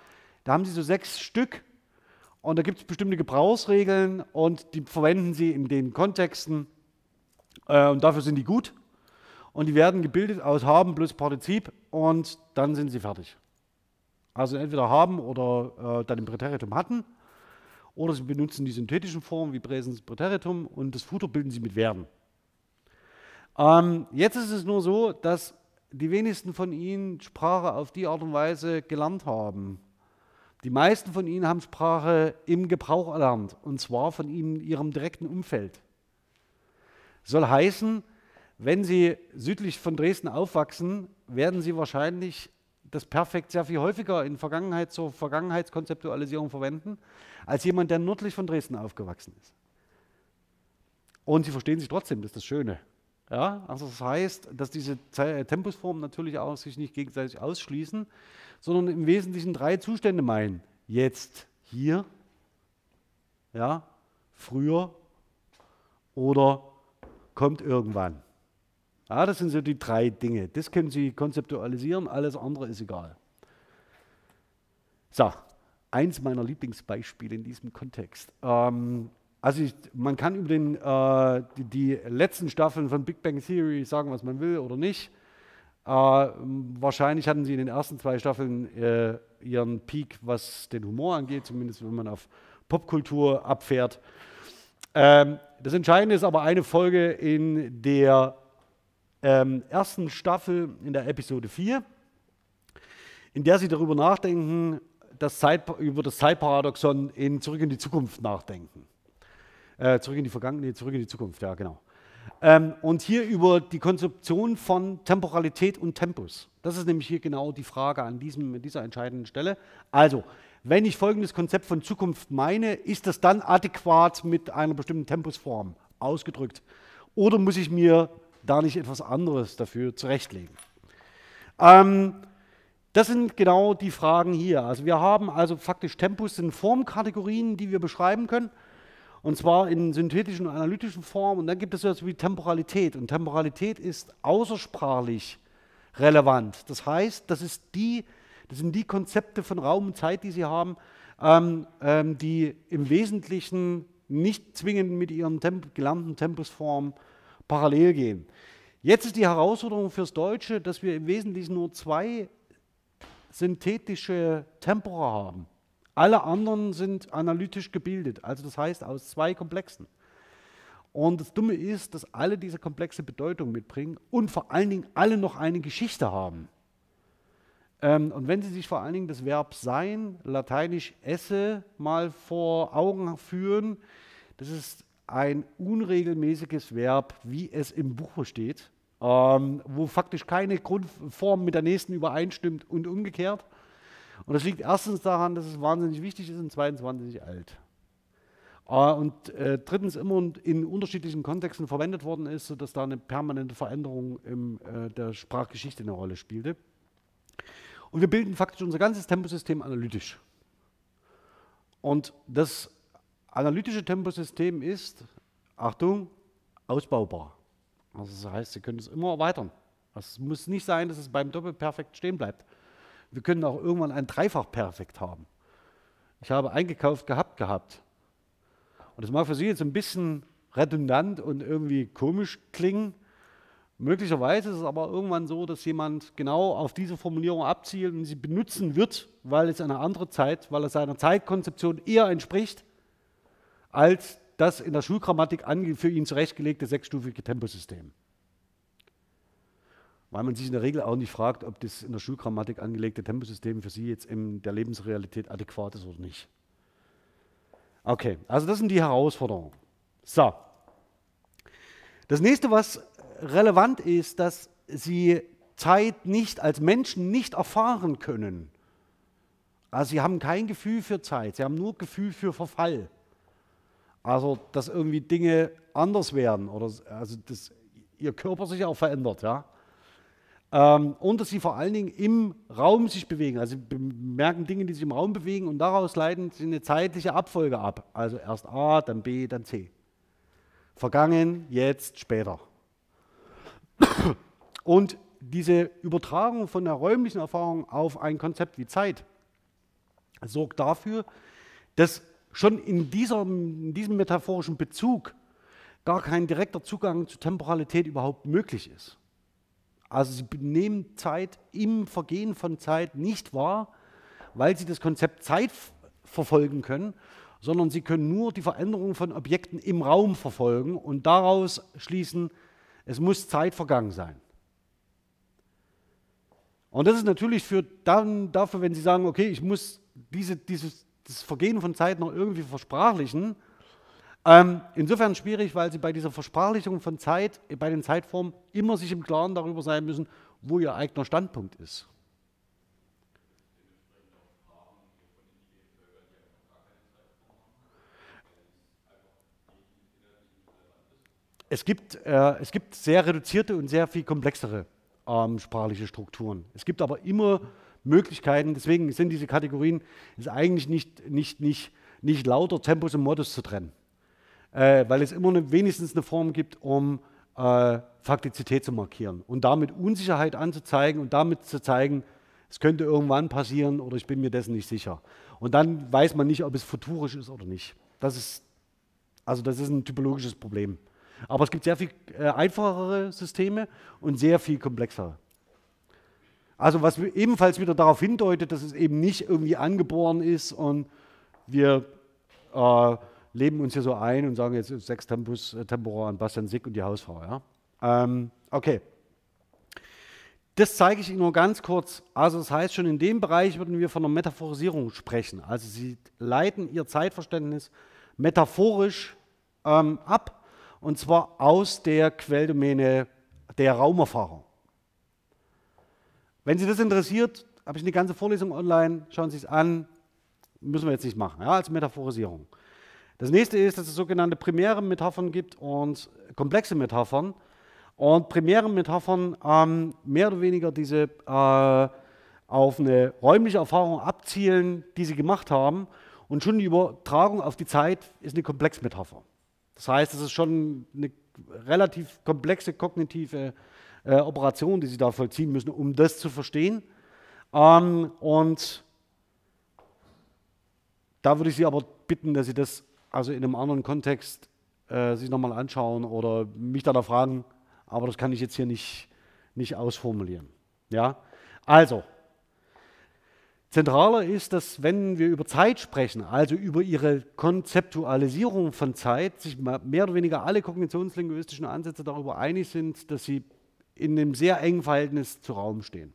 da haben Sie so sechs Stück und da gibt es bestimmte Gebrauchsregeln und die verwenden Sie in den Kontexten äh, und dafür sind die gut. Und die werden gebildet aus haben plus Partizip und dann sind sie fertig. Also entweder haben oder äh, dann im Präteritum hatten oder sie benutzen die synthetischen Formen wie Präsens Präteritum und das Futur bilden sie mit werden. Ähm, jetzt ist es nur so, dass die wenigsten von Ihnen Sprache auf die Art und Weise gelernt haben. Die meisten von Ihnen haben Sprache im Gebrauch erlernt und zwar von Ihnen, Ihrem direkten Umfeld. Soll heißen, wenn Sie südlich von Dresden aufwachsen, werden Sie wahrscheinlich das Perfekt sehr viel häufiger in Vergangenheit zur Vergangenheitskonzeptualisierung verwenden, als jemand, der nördlich von Dresden aufgewachsen ist. Und Sie verstehen sich trotzdem, das ist das Schöne. Ja, also das heißt, dass diese Tempusformen natürlich auch sich nicht gegenseitig ausschließen, sondern im Wesentlichen drei Zustände meinen. Jetzt, hier, ja, früher oder kommt irgendwann. Ja, das sind so die drei Dinge. Das können Sie konzeptualisieren, alles andere ist egal. So, eins meiner Lieblingsbeispiele in diesem Kontext. Ähm, also ich, man kann über den, äh, die, die, letzten Staffeln von Big Bang Theory sagen, was man will oder nicht. Äh, wahrscheinlich hatten sie in den ersten zwei Staffeln äh, ihren Peak, was den Humor angeht, zumindest wenn man auf Popkultur abfährt. Ähm, das Entscheidende ist aber eine Folge in der ähm, ersten Staffel, in der Episode 4, in der sie darüber nachdenken, das Zeit, über das Zeitparadoxon in Zurück in die Zukunft nachdenken. Äh, zurück in die Vergangenheit, zurück in die Zukunft, ja, genau. Ähm, und hier über die Konzeption von Temporalität und Tempus. Das ist nämlich hier genau die Frage an diesem, dieser entscheidenden Stelle. Also, wenn ich folgendes Konzept von Zukunft meine, ist das dann adäquat mit einer bestimmten Tempusform ausgedrückt? Oder muss ich mir da nicht etwas anderes dafür zurechtlegen? Ähm, das sind genau die Fragen hier. Also wir haben also faktisch Tempus sind Formkategorien, die wir beschreiben können. Und zwar in synthetischen und analytischen Formen. Und dann gibt es etwas wie Temporalität. Und Temporalität ist außersprachlich relevant. Das heißt, das ist die das sind die Konzepte von Raum und Zeit, die sie haben, ähm, ähm, die im Wesentlichen nicht zwingend mit ihren Temp gelernten Tempusformen parallel gehen. Jetzt ist die Herausforderung fürs Deutsche, dass wir im Wesentlichen nur zwei synthetische Tempora haben. Alle anderen sind analytisch gebildet, also das heißt aus zwei Komplexen. Und das Dumme ist, dass alle diese komplexe Bedeutung mitbringen und vor allen Dingen alle noch eine Geschichte haben. Ähm, und wenn Sie sich vor allen Dingen das Verb sein, lateinisch esse, mal vor Augen führen, das ist ein unregelmäßiges Verb, wie es im Buche steht, ähm, wo faktisch keine Grundform mit der nächsten übereinstimmt und umgekehrt. Und das liegt erstens daran, dass es wahnsinnig wichtig ist und zweitens wahnsinnig alt. Äh, und äh, drittens immer in unterschiedlichen Kontexten verwendet worden ist, sodass da eine permanente Veränderung in äh, der Sprachgeschichte eine Rolle spielte. Und wir bilden faktisch unser ganzes Temposystem analytisch. Und das analytische Temposystem ist, Achtung, ausbaubar. Also das heißt, Sie können es immer erweitern. Es muss nicht sein, dass es beim Doppelperfekt stehen bleibt. Wir können auch irgendwann ein Dreifachperfekt haben. Ich habe eingekauft gehabt gehabt. Und das mag für Sie jetzt ein bisschen redundant und irgendwie komisch klingen, Möglicherweise ist es aber irgendwann so, dass jemand genau auf diese Formulierung abzielt und sie benutzen wird, weil es eine andere Zeit, weil es seiner Zeitkonzeption eher entspricht, als das in der Schulgrammatik für ihn zurechtgelegte sechsstufige Temposystem. weil man sich in der Regel auch nicht fragt, ob das in der Schulgrammatik angelegte Temposystem für Sie jetzt in der Lebensrealität adäquat ist oder nicht. Okay, also das sind die Herausforderungen. So. Das nächste, was relevant ist, dass Sie Zeit nicht als Menschen nicht erfahren können. Also sie haben kein Gefühl für Zeit, sie haben nur Gefühl für Verfall. Also dass irgendwie Dinge anders werden oder also dass ihr Körper sich auch verändert, ja. Ähm, und dass sie vor allen Dingen im Raum sich bewegen. Also sie bemerken Dinge, die sich im Raum bewegen und daraus leiten sie eine zeitliche Abfolge ab. Also erst A, dann B, dann C. Vergangen, jetzt, später. Und diese Übertragung von der räumlichen Erfahrung auf ein Konzept wie Zeit sorgt dafür, dass schon in, dieser, in diesem metaphorischen Bezug gar kein direkter Zugang zur Temporalität überhaupt möglich ist. Also sie nehmen Zeit im Vergehen von Zeit nicht wahr, weil sie das Konzept Zeit verfolgen können, sondern sie können nur die Veränderung von Objekten im Raum verfolgen und daraus schließen, es muss Zeit vergangen sein. Und das ist natürlich für dann dafür, wenn Sie sagen, okay, ich muss diese, dieses das Vergehen von Zeit noch irgendwie versprachlichen, ähm, insofern schwierig, weil Sie bei dieser Versprachlichung von Zeit, bei den Zeitformen immer sich im Klaren darüber sein müssen, wo Ihr eigener Standpunkt ist. Es gibt, äh, es gibt sehr reduzierte und sehr viel komplexere ähm, sprachliche Strukturen. Es gibt aber immer Möglichkeiten, deswegen sind diese Kategorien ist eigentlich nicht, nicht, nicht, nicht lauter Tempus und Modus zu trennen, äh, weil es immer eine, wenigstens eine Form gibt, um äh, Faktizität zu markieren und damit Unsicherheit anzuzeigen und damit zu zeigen, es könnte irgendwann passieren oder ich bin mir dessen nicht sicher. Und dann weiß man nicht, ob es futurisch ist oder nicht. Das ist, also das ist ein typologisches Problem. Aber es gibt sehr viel äh, einfachere Systeme und sehr viel komplexere. Also was ebenfalls wieder darauf hindeutet, dass es eben nicht irgendwie angeboren ist und wir äh, leben uns hier so ein und sagen jetzt sechs Tempus äh, temporar an Bastian Sick und die Hausfrau. Ja? Ähm, okay. Das zeige ich Ihnen nur ganz kurz. Also das heißt, schon in dem Bereich würden wir von einer Metaphorisierung sprechen. Also Sie leiten Ihr Zeitverständnis metaphorisch ähm, ab und zwar aus der Quelldomäne der Raumerfahrung. Wenn Sie das interessiert, habe ich eine ganze Vorlesung online, schauen Sie es an, müssen wir jetzt nicht machen, ja, als Metaphorisierung. Das nächste ist, dass es sogenannte primäre Metaphern gibt und komplexe Metaphern. Und primäre Metaphern ähm, mehr oder weniger diese äh, auf eine räumliche Erfahrung abzielen, die sie gemacht haben. Und schon die Übertragung auf die Zeit ist eine Komplexmetapher. Das heißt, es ist schon eine relativ komplexe kognitive äh, Operation, die Sie da vollziehen müssen, um das zu verstehen. Ähm, und da würde ich Sie aber bitten, dass Sie das also in einem anderen Kontext äh, sich nochmal anschauen oder mich da fragen. Aber das kann ich jetzt hier nicht, nicht ausformulieren. Ja? Also, Zentraler ist, dass wenn wir über Zeit sprechen, also über ihre Konzeptualisierung von Zeit, sich mehr oder weniger alle kognitionslinguistischen Ansätze darüber einig sind, dass sie in einem sehr engen Verhältnis zu Raum stehen.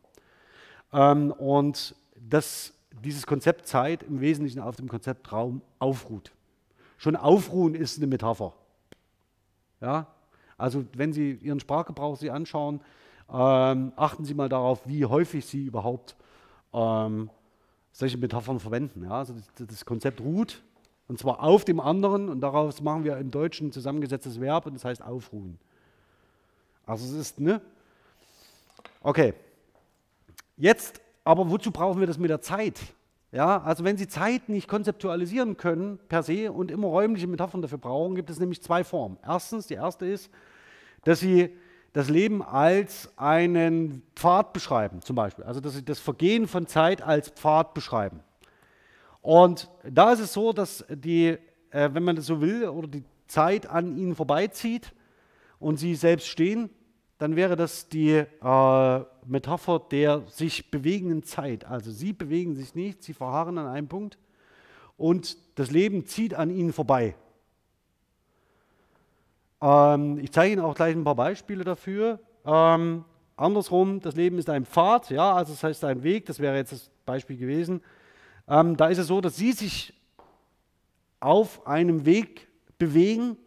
Ähm, und dass dieses Konzept Zeit im Wesentlichen auf dem Konzept Raum aufruht. Schon aufruhen ist eine Metapher. Ja? Also wenn Sie Ihren Sprachgebrauch sich anschauen, ähm, achten Sie mal darauf, wie häufig Sie überhaupt ähm, solche Metaphern verwenden. Ja? Also das, das, Konzept ruht und zwar auf dem anderen und daraus machen wir im Deutschen zusammengesetztes Verb und das heißt aufruhen. Also es ist, ne? Okay. Jetzt, aber wozu brauchen wir das mit der Zeit? Ja, also wenn Sie Zeit nicht konzeptualisieren können per se und immer räumliche Metaphern dafür brauchen, gibt es nämlich zwei Formen. Erstens, die erste ist, dass Sie das Leben als einen Pfad beschreiben, zum Beispiel. Also, dass sie das Vergehen von Zeit als Pfad beschreiben. Und da ist es so, dass die, äh, wenn man das so will, oder die Zeit an ihnen vorbeizieht und sie selbst stehen, dann wäre das die äh, Metapher der sich bewegenden Zeit. Also sie bewegen sich nicht, sie verharren an einem Punkt und das Leben zieht an ihnen vorbei. Ähm, ich zeige Ihnen auch gleich ein paar Beispiele dafür. Ähm, andersrum, das Leben ist ein Pfad, ja, also das heißt ein Weg, das wäre jetzt das Beispiel gewesen. Ähm, da ist es so, dass Sie sich auf einem Weg bewegen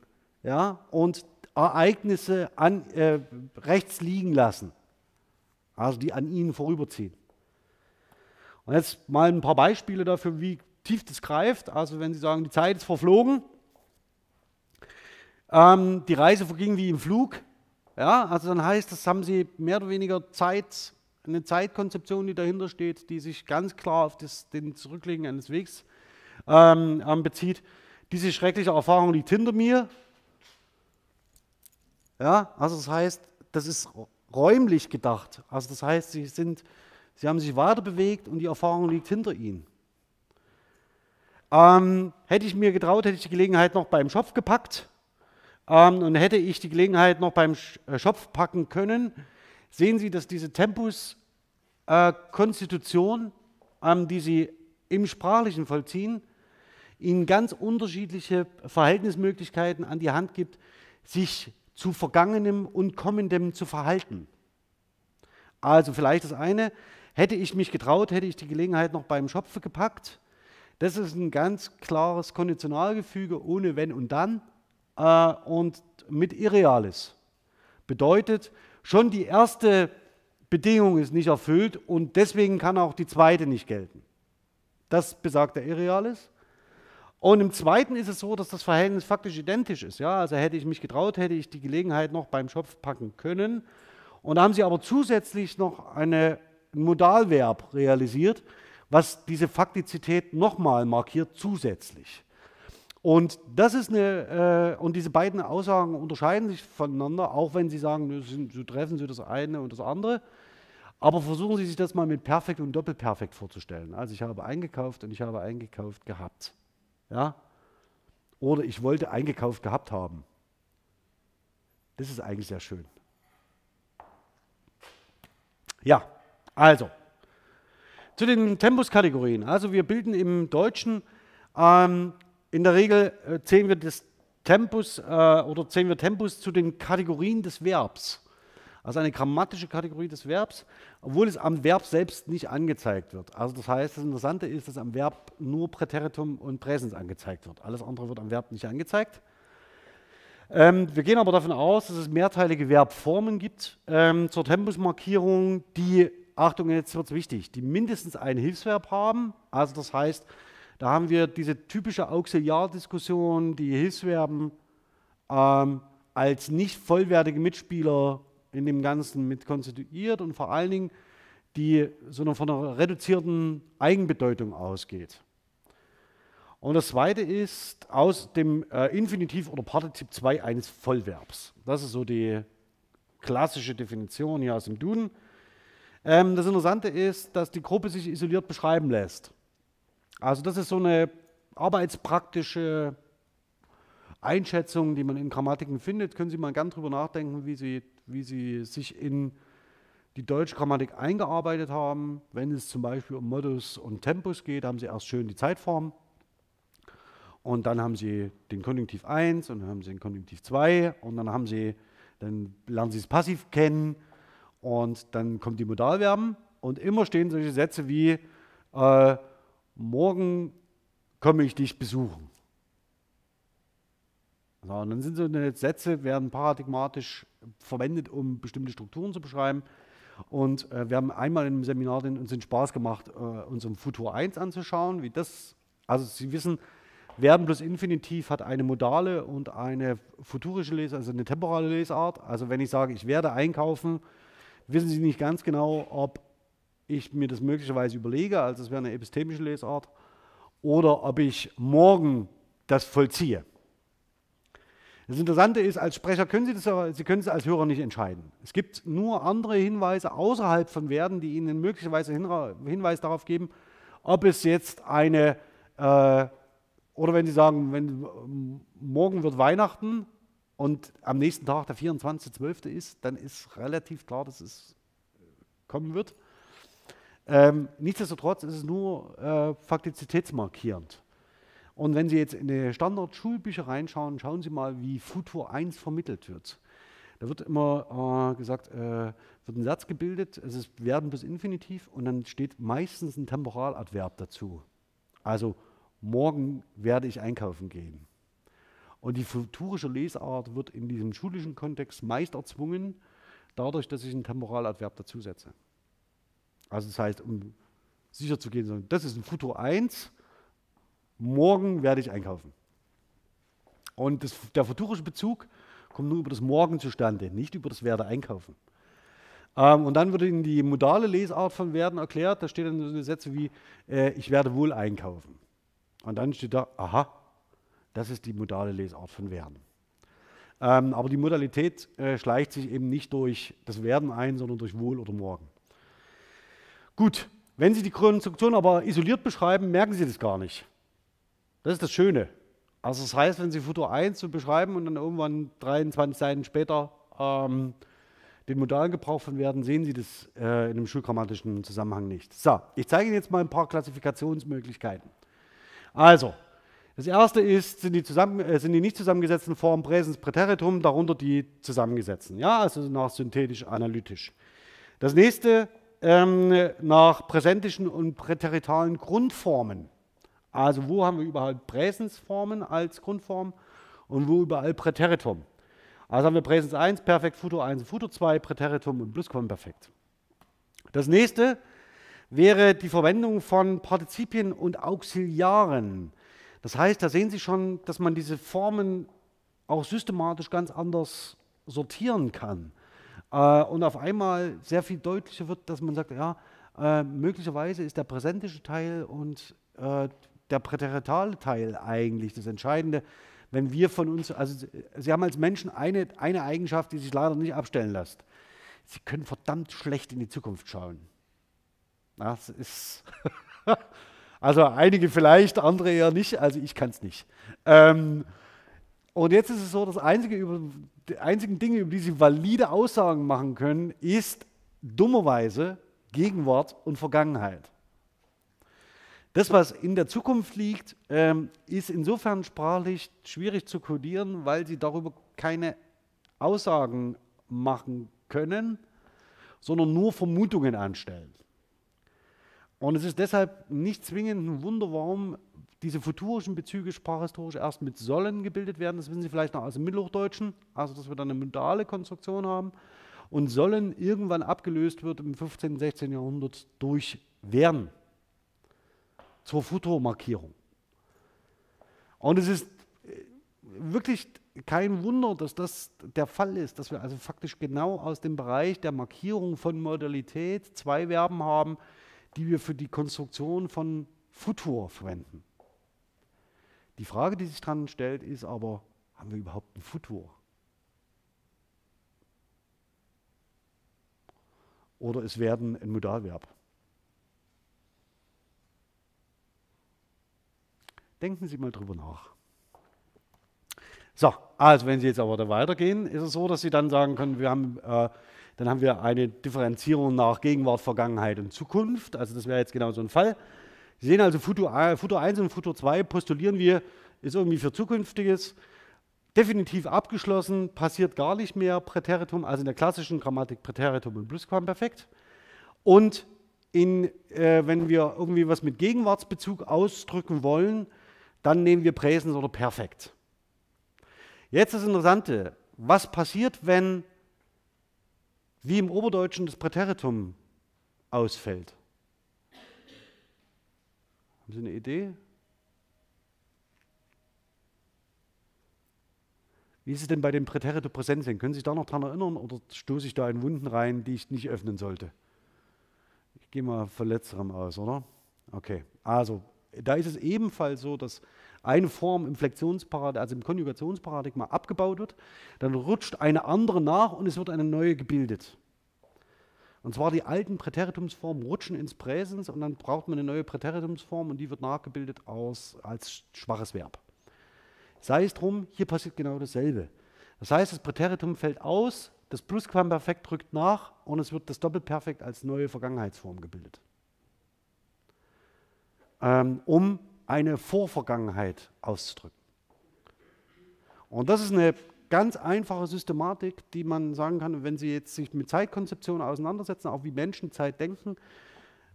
ja, und Ereignisse an, äh, rechts liegen lassen, also die an Ihnen vorüberziehen. Und jetzt mal ein paar Beispiele dafür, wie tief das greift. Also wenn Sie sagen, die Zeit ist verflogen, ähm, die Reise verging wie im Flug, ja, also dann heißt das, haben Sie mehr oder weniger Zeit, eine Zeitkonzeption, die dahinter steht, die sich ganz klar auf das, den Zurücklegen eines Wegs ähm, bezieht. Diese schreckliche Erfahrung liegt hinter mir. Ja, also das heißt, das ist räumlich gedacht. Also das heißt, Sie, sind, Sie haben sich weiter bewegt und die Erfahrung liegt hinter Ihnen. Ähm, hätte ich mir getraut, hätte ich die Gelegenheit noch beim Schopf gepackt ähm, und hätte ich die Gelegenheit noch beim äh, Schopf packen können, sehen Sie, dass diese Tempus-Konstitution, äh, ähm, die Sie im Sprachlichen vollziehen, Ihnen ganz unterschiedliche Verhältnismöglichkeiten an die Hand gibt, sich zu Vergangenem und Kommendem zu verhalten. Also vielleicht das eine, hätte ich mich getraut, hätte ich die Gelegenheit noch beim Schopfe gepackt. Das ist ein ganz klares Konditionalgefüge ohne Wenn und Dann äh, und mit Irreales. Bedeutet, schon die erste Bedingung ist nicht erfüllt und deswegen kann auch die zweite nicht gelten. Das besagt der Irreales. Und im zweiten ist es so, dass das Verhältnis faktisch identisch ist. Ja? Also hätte ich mich getraut, hätte ich die Gelegenheit noch beim Schopf packen können. Und da haben sie aber zusätzlich noch eine, ein Modalverb realisiert, was diese Faktizität nochmal markiert zusätzlich. Und das ist eine, äh, und diese beiden Aussagen unterscheiden sich voneinander, auch wenn Sie sagen, so treffen Sie das eine und das andere. Aber versuchen Sie sich das mal mit Perfekt und Doppelperfekt vorzustellen. Also ich habe eingekauft und ich habe eingekauft gehabt. Ja? Oder ich wollte eingekauft gehabt haben. Das ist eigentlich sehr schön. Ja, also zu den Tempuskategorien. Also wir bilden im Deutschen ähm, in der Regel äh, zählen wir das Tempus äh, oder zählen wir Tempus zu den Kategorien des Verbs. Also eine grammatische Kategorie des Verbs, obwohl es am Verb selbst nicht angezeigt wird. Also das heißt, das Interessante ist, dass am Verb nur Präteritum und Präsens angezeigt wird. Alles andere wird am Verb nicht angezeigt. Ähm, wir gehen aber davon aus, dass es mehrteilige Verbformen gibt ähm, zur Tempusmarkierung, die, Achtung, jetzt wird es wichtig, die mindestens ein Hilfsverb haben. Also das heißt, da haben wir diese typische Auxiliardiskussion, die Hilfsverben ähm, als nicht vollwertige Mitspieler in dem Ganzen mit konstituiert und vor allen Dingen die sondern von einer reduzierten Eigenbedeutung ausgeht. Und das zweite ist aus dem äh, Infinitiv oder Partizip 2 eines Vollverbs. Das ist so die klassische Definition hier aus dem Duden. Ähm, das Interessante ist, dass die Gruppe sich isoliert beschreiben lässt. Also das ist so eine arbeitspraktische Einschätzung, die man in Grammatiken findet. Können Sie mal gern drüber nachdenken, wie Sie, wie Sie sich in die deutsche Grammatik eingearbeitet haben. Wenn es zum Beispiel um Modus und Tempus geht, haben Sie erst schön die Zeitform. Und dann haben Sie den Konjunktiv 1 und dann haben Sie den Konjunktiv 2 und dann haben Sie, dann lernen Sie das Passiv kennen und dann kommen die Modalverben und immer stehen solche Sätze wie äh, morgen komme ich dich besuchen. So, und dann sind so Sätze, werden paradigmatisch verwendet, um bestimmte Strukturen zu beschreiben. Und äh, wir haben einmal im Seminar den, uns den Spaß gemacht, äh, uns um Futur 1 anzuschauen, wie das, also Sie wissen, Verben plus Infinitiv hat eine modale und eine futurische Lesart, also eine temporale Lesart. Also wenn ich sage, ich werde einkaufen, wissen Sie nicht ganz genau, ob ich mir das möglicherweise überlege, also es wäre eine epistemische Lesart, oder ob ich morgen das vollziehe. Das Interessante ist, als Sprecher können Sie das, Sie können es als Hörer nicht entscheiden. Es gibt nur andere Hinweise außerhalb von Werden, die Ihnen möglicherweise Hinweis darauf geben, ob es jetzt eine, äh, oder wenn Sie sagen, wenn, morgen wird Weihnachten und am nächsten Tag der 24.12. ist, dann ist relativ klar, dass es kommen wird. Ähm, nichtsdestotrotz ist es nur äh, faktizitätsmarkierend. Und wenn Sie jetzt in die Standard-Schulbücher reinschauen, schauen Sie mal, wie Futur 1 vermittelt wird. Da wird immer äh, gesagt, äh, wird ein Satz gebildet, es ist werden bis Infinitiv und dann steht meistens ein Temporaladverb dazu. Also morgen werde ich einkaufen gehen. Und die futurische Lesart wird in diesem schulischen Kontext meist erzwungen, dadurch, dass ich ein Temporaladverb dazusetze. Also das heißt, um sicher zu gehen, das ist ein Futur 1, morgen werde ich einkaufen. Und das, der futurische Bezug kommt nur über das Morgen zustande, nicht über das Werde einkaufen. Ähm, und dann wird Ihnen die modale Lesart von werden erklärt. Da steht dann so eine Sätze wie, äh, ich werde wohl einkaufen. Und dann steht da, aha, das ist die modale Lesart von werden. Ähm, aber die Modalität äh, schleicht sich eben nicht durch das Werden ein, sondern durch wohl oder morgen. Gut, wenn Sie die Konstruktion aber isoliert beschreiben, merken Sie das gar nicht. Das ist das Schöne. Also das heißt, wenn Sie Futur 1 so beschreiben und dann irgendwann 23 Seiten später ähm, den modalen Gebrauch von werden, sehen Sie das äh, in einem schulgrammatischen Zusammenhang nicht. So, ich zeige Ihnen jetzt mal ein paar Klassifikationsmöglichkeiten. Also, das erste ist, sind die, zusammen, äh, sind die nicht zusammengesetzten Formen Präsens, Präteritum, darunter die zusammengesetzten. Ja, also nach synthetisch-analytisch. Das nächste ähm, nach präsentischen und präteritalen Grundformen. Also wo haben wir überhaupt Präsensformen als Grundform und wo überall Präteritum. Also haben wir Präsens 1, Perfekt, Futur 1, Futur 2, Präteritum und Plusquamperfekt. Das nächste wäre die Verwendung von Partizipien und Auxiliaren. Das heißt, da sehen Sie schon, dass man diese Formen auch systematisch ganz anders sortieren kann. Äh, und auf einmal sehr viel deutlicher wird, dass man sagt, ja, äh, möglicherweise ist der präsentische Teil und äh, der präteritale Teil eigentlich das Entscheidende wenn wir von uns, also Sie haben als Menschen eine, eine Eigenschaft, die sich leider nicht abstellen lässt. Sie können verdammt schlecht in die Zukunft schauen. Das ist, *laughs* also einige vielleicht, andere eher nicht, also ich kann es nicht. Ähm, und jetzt ist es so, das einzige über, die einzigen Dinge, über die Sie valide Aussagen machen können, ist dummerweise Gegenwart und Vergangenheit. Das, was in der Zukunft liegt, ähm, ist insofern sprachlich schwierig zu kodieren, weil sie darüber keine Aussagen machen können, sondern nur Vermutungen anstellen. Und es ist deshalb nicht zwingend ein Wunder, warum diese futurischen Bezüge sprachhistorisch erst mit sollen gebildet werden. Das wissen Sie vielleicht noch aus dem Mittelhochdeutschen, also dass wir dann eine modale Konstruktion haben und sollen irgendwann abgelöst wird im 15., 16. Jahrhundert durch werden zur Futurmarkierung. Und es ist äh, wirklich kein Wunder, dass das der Fall ist, dass wir also faktisch genau aus dem Bereich der Markierung von Modalität zwei Verben haben, die wir für die Konstruktion von Futur verwenden. Die Frage, die sich dran stellt, ist aber, haben wir überhaupt ein Futur? Oder es werden ein Modalverb? Denken Sie mal drüber nach. So, also wenn Sie jetzt aber da weitergehen, ist es so, dass Sie dann sagen können, wir haben, äh, dann haben wir eine Differenzierung nach Gegenwart, Vergangenheit und Zukunft. Also das wäre jetzt genau so ein Fall. Sie sehen also Futur, Futur 1 und Futur 2 postulieren wir, ist irgendwie für Zukünftiges definitiv abgeschlossen, passiert gar nicht mehr Präteritum, also in der klassischen Grammatik Präteritum und Plusquamperfekt. Und in, äh, wenn wir irgendwie was mit Gegenwartsbezug ausdrücken wollen, dann nehmen wir Präsens oder Perfekt. Jetzt das Interessante, was passiert, wenn wie im Oberdeutschen das Präteritum ausfällt? Haben Sie eine Idee? Wie ist es denn bei dem Präteritum Präsensien? Können Sie sich da noch daran erinnern oder stoße ich da in Wunden rein, die ich nicht öffnen sollte? Ich gehe mal von letzterem aus, oder? Okay, also da ist es ebenfalls so, dass eine Form im Flexionsparadigma, also im Konjugationsparadigma abgebaut wird, dann rutscht eine andere nach und es wird eine neue gebildet. Und zwar die alten Präteritumsformen rutschen ins Präsens und dann braucht man eine neue Präteritumsform und die wird nachgebildet aus, als schwaches Verb. Sei es drum, hier passiert genau dasselbe. Das heißt, das Präteritum fällt aus, das Plusquamperfekt rückt nach und es wird das Doppelperfekt als neue Vergangenheitsform gebildet ähm, um eine Vorvergangenheit auszudrücken. Und das ist eine ganz einfache Systematik, die man sagen kann, wenn Sie jetzt sich mit Zeitkonzeption auseinandersetzen, auch wie Menschen Zeit denken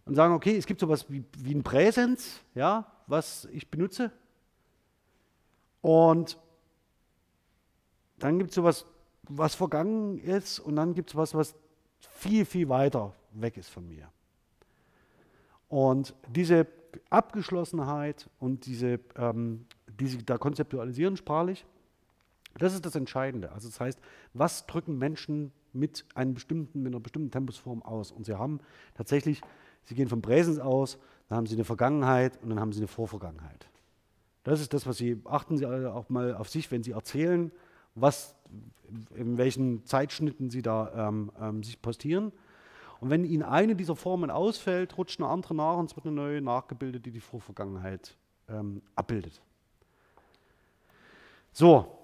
und sagen, okay, es gibt sowas wie, wie ein Präsens, ja, was ich benutze. Und dann gibt es sowas, was vergangen ist und dann gibt es was, was viel, viel weiter weg ist von mir. Und diese Abgeschlossenheit und diese, ähm, die sie da konzeptualisieren sprachlich, das ist das Entscheidende. Also das heißt, was drücken Menschen mit, einem bestimmten, mit einer bestimmten Tempusform aus? Und sie haben tatsächlich, sie gehen vom Präsens aus, dann haben sie eine Vergangenheit und dann haben sie eine Vorvergangenheit. Das ist das, was sie, achten Sie auch mal auf sich, wenn Sie erzählen, was, in welchen Zeitschnitten Sie da ähm, ähm, sich postieren. Und wenn Ihnen eine dieser Formen ausfällt, rutscht eine andere nach und es wird eine neue nachgebildet, die die Vorvergangenheit ähm, abbildet. So,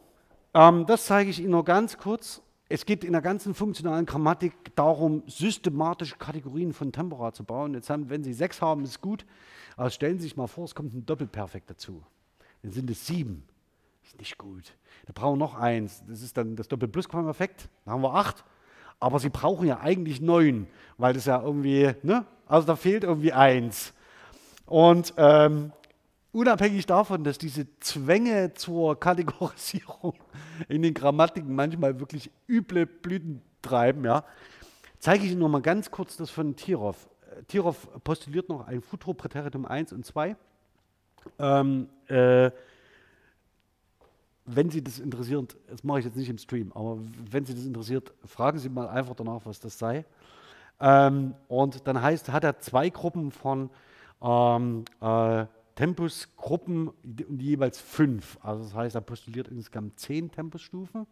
ähm, das zeige ich Ihnen noch ganz kurz. Es geht in der ganzen funktionalen Grammatik darum, systematische Kategorien von Tempora zu bauen. Jetzt haben, wenn Sie sechs haben, ist gut. Aber stellen Sie sich mal vor, es kommt ein Doppelperfekt dazu. Dann sind es sieben. Das ist nicht gut. Da brauchen wir noch eins. Das ist dann das Doppelplusquamperfekt. Dann haben wir acht. Aber Sie brauchen ja eigentlich neun, weil das ja irgendwie, ne? Also da fehlt irgendwie eins. Und ähm, unabhängig davon, dass diese Zwänge zur Kategorisierung in den Grammatiken manchmal wirklich üble Blüten treiben, ja, zeige ich Ihnen noch mal ganz kurz das von Tirov. Tirov postuliert noch ein Futuro-Präteritum 1 und 2. Ähm, äh, wenn Sie das interessiert, das mache ich jetzt nicht im Stream, aber wenn Sie das interessiert, fragen Sie mal einfach danach, was das sei. Ähm, und dann heißt, hat er zwei Gruppen von ähm, äh, Tempusgruppen, jeweils fünf. Also das heißt, er postuliert insgesamt zehn Tempusstufen.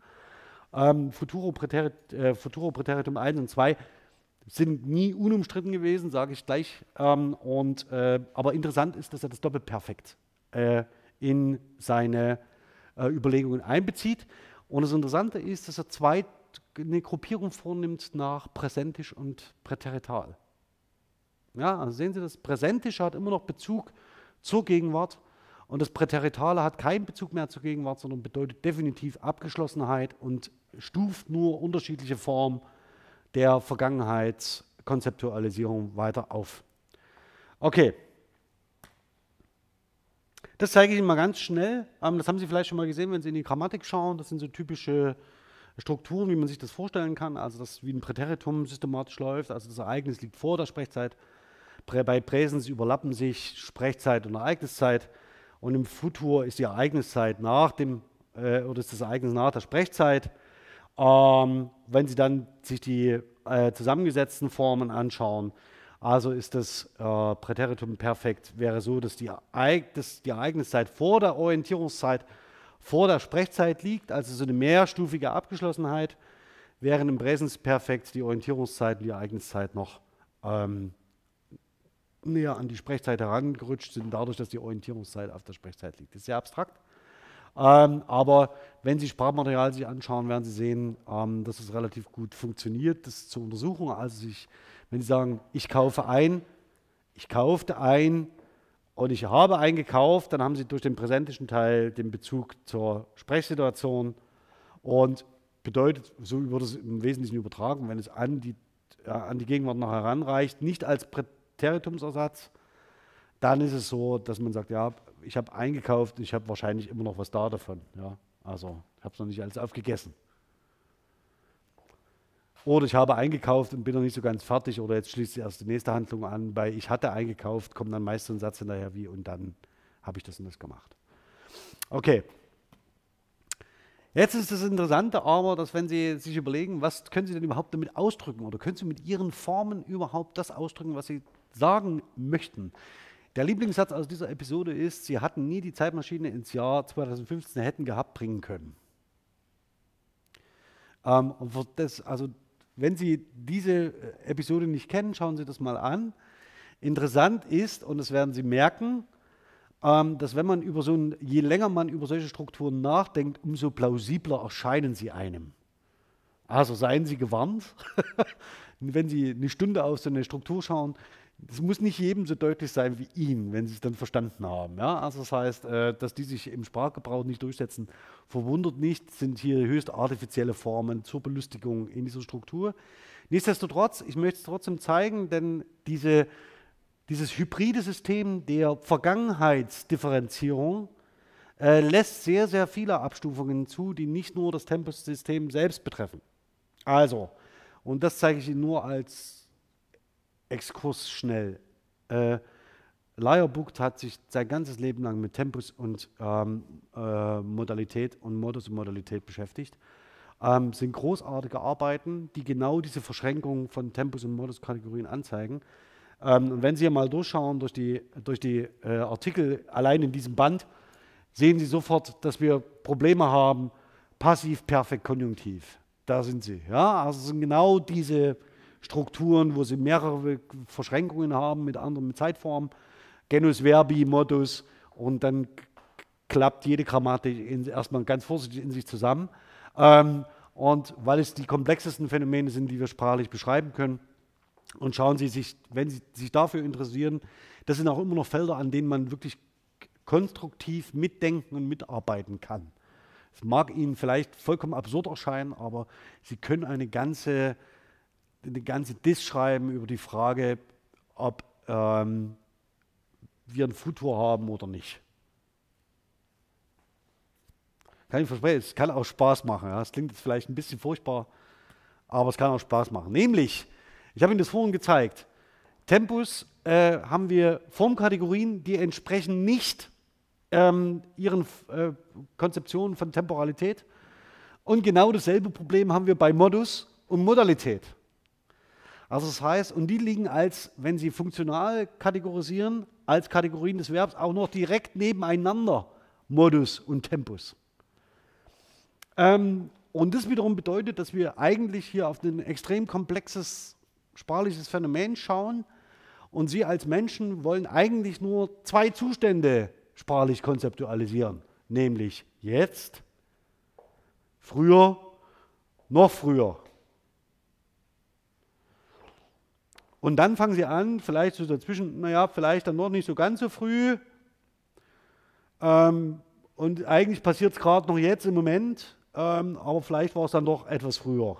Ähm, Futuro, Präterit, äh, Futuro Präteritum 1 und 2 sind nie unumstritten gewesen, sage ich gleich. Ähm, und, äh, aber interessant ist, dass er das Doppelperfekt äh, in seine äh, Überlegungen einbezieht. Und das Interessante ist, dass er zwei, eine Gruppierung vornimmt nach Präsentisch und Präterital. Ja, also sehen Sie, das Präsentisch hat immer noch Bezug zur Gegenwart. Und das Präteritale hat keinen Bezug mehr zur Gegenwart, sondern bedeutet definitiv Abgeschlossenheit und stuft nur unterschiedliche Formen der Vergangenheitskonzeptualisierung weiter auf. Okay. Das zeige ich Ihnen mal ganz schnell. Ähm, das haben Sie vielleicht schon mal gesehen, wenn Sie in die Grammatik schauen. Das sind so typische Strukturen, wie man sich das vorstellen kann. Also, dass wie ein Präteritum systematisch läuft. Also, das Ereignis liegt vor der Sprechzeit bei Präsens überlappen sich Sprechzeit und Ereigniszeit und im Futur ist die Ereigniszeit nach dem, äh, oder ist das Ereignis nach der Sprechzeit. Ähm, wenn Sie dann sich die äh, zusammengesetzten Formen anschauen, also ist das äh, Präteritum perfekt, wäre so, dass die, dass die Ereigniszeit vor der Orientierungszeit vor der Sprechzeit liegt, also so eine mehrstufige Abgeschlossenheit, während im Präsensperfekt die Orientierungszeit und die Ereignniszeit noch ähm, näher an die Sprechzeit herangerutscht sind, dadurch, dass die Orientierungszeit auf der Sprechzeit liegt. Das ist sehr abstrakt. Ähm, aber wenn Sie Sprachmaterial sich anschauen, werden Sie sehen, ähm, dass es relativ gut funktioniert, das zur Untersuchung. Also sich, wenn Sie sagen, ich kaufe ein, ich kaufte ein und ich habe eingekauft, dann haben Sie durch den präsentischen Teil den Bezug zur Sprechsituation und bedeutet, so wird es im Wesentlichen übertragen, wenn es an die, äh, an die Gegenwart noch heranreicht, nicht als Territumsersatz, dann ist es so, dass man sagt, ja, ich habe eingekauft, ich habe wahrscheinlich immer noch was da davon. Ja, also ich habe es noch nicht alles aufgegessen. Oder ich habe eingekauft und bin noch nicht so ganz fertig oder jetzt schließt sich erst die nächste Handlung an. Bei ich hatte eingekauft, kommt dann meist so ein Satz hinterher wie und dann habe ich das und das gemacht. Okay. Jetzt ist das Interessante aber, dass wenn Sie sich überlegen, was können Sie denn überhaupt damit ausdrücken oder können Sie mit Ihren Formen überhaupt das ausdrücken, was Sie sagen möchten. Der Lieblingssatz aus dieser Episode ist, sie hatten nie die Zeitmaschine ins Jahr 2015 hätten gehabt bringen können. Ähm, das, also, wenn Sie diese Episode nicht kennen, schauen Sie das mal an. Interessant ist, und das werden Sie merken, dass wenn man über so ein, je länger man über solche Strukturen nachdenkt, umso plausibler erscheinen sie einem. Also seien Sie gewarnt, *laughs* wenn Sie eine Stunde auf so eine Struktur schauen, das muss nicht jedem so deutlich sein wie Ihnen, wenn Sie es dann verstanden haben. Ja? Also das heißt, äh, dass die sich im Sprachgebrauch nicht durchsetzen, verwundert nicht, sind hier höchst artifizielle Formen zur Belustigung in dieser Struktur. Nichtsdestotrotz, ich möchte es trotzdem zeigen, denn diese, dieses hybride System der Vergangenheitsdifferenzierung äh, lässt sehr, sehr viele Abstufungen zu, die nicht nur das Tempossystem selbst betreffen. Also, und das zeige ich Ihnen nur als Exkurs schnell. Äh, Booked hat sich sein ganzes Leben lang mit Tempus und ähm, äh, Modalität und Modus und Modalität beschäftigt. Ähm, sind großartige Arbeiten, die genau diese Verschränkung von Tempus und Modus-Kategorien anzeigen. Ähm, und wenn Sie mal durchschauen durch die, durch die äh, Artikel allein in diesem Band, sehen Sie sofort, dass wir Probleme haben, passiv, perfekt, konjunktiv. Da sind sie. Ja? Also sind genau diese Strukturen, wo sie mehrere Verschränkungen haben mit anderen Zeitformen, Genus Verbi, Modus und dann klappt jede Grammatik in, erstmal ganz vorsichtig in sich zusammen. Ähm, und weil es die komplexesten Phänomene sind, die wir sprachlich beschreiben können. Und schauen Sie sich, wenn Sie sich dafür interessieren, das sind auch immer noch Felder, an denen man wirklich konstruktiv mitdenken und mitarbeiten kann. Es mag Ihnen vielleicht vollkommen absurd erscheinen, aber Sie können eine ganze eine ganze Diss schreiben über die Frage, ob ähm, wir ein Futur haben oder nicht. Kann ich versprechen, es kann auch Spaß machen. Es klingt jetzt vielleicht ein bisschen furchtbar, aber es kann auch Spaß machen. Nämlich, ich habe Ihnen das vorhin gezeigt, Tempus äh, haben wir Formkategorien, die entsprechen nicht ähm, ihren äh, Konzeptionen von Temporalität. Und genau dasselbe Problem haben wir bei Modus und Modalität. Also das heißt, und die liegen als, wenn Sie funktional kategorisieren, als Kategorien des Verbs auch noch direkt nebeneinander, Modus und Tempus. Ähm, und das wiederum bedeutet, dass wir eigentlich hier auf ein extrem komplexes sprachliches Phänomen schauen und Sie als Menschen wollen eigentlich nur zwei Zustände sprachlich konzeptualisieren, nämlich jetzt, früher, noch früher. Und dann fangen sie an, vielleicht so dazwischen, naja, vielleicht dann noch nicht so ganz so früh. Ähm, und eigentlich passiert es gerade noch jetzt im Moment, ähm, aber vielleicht war es dann doch etwas früher.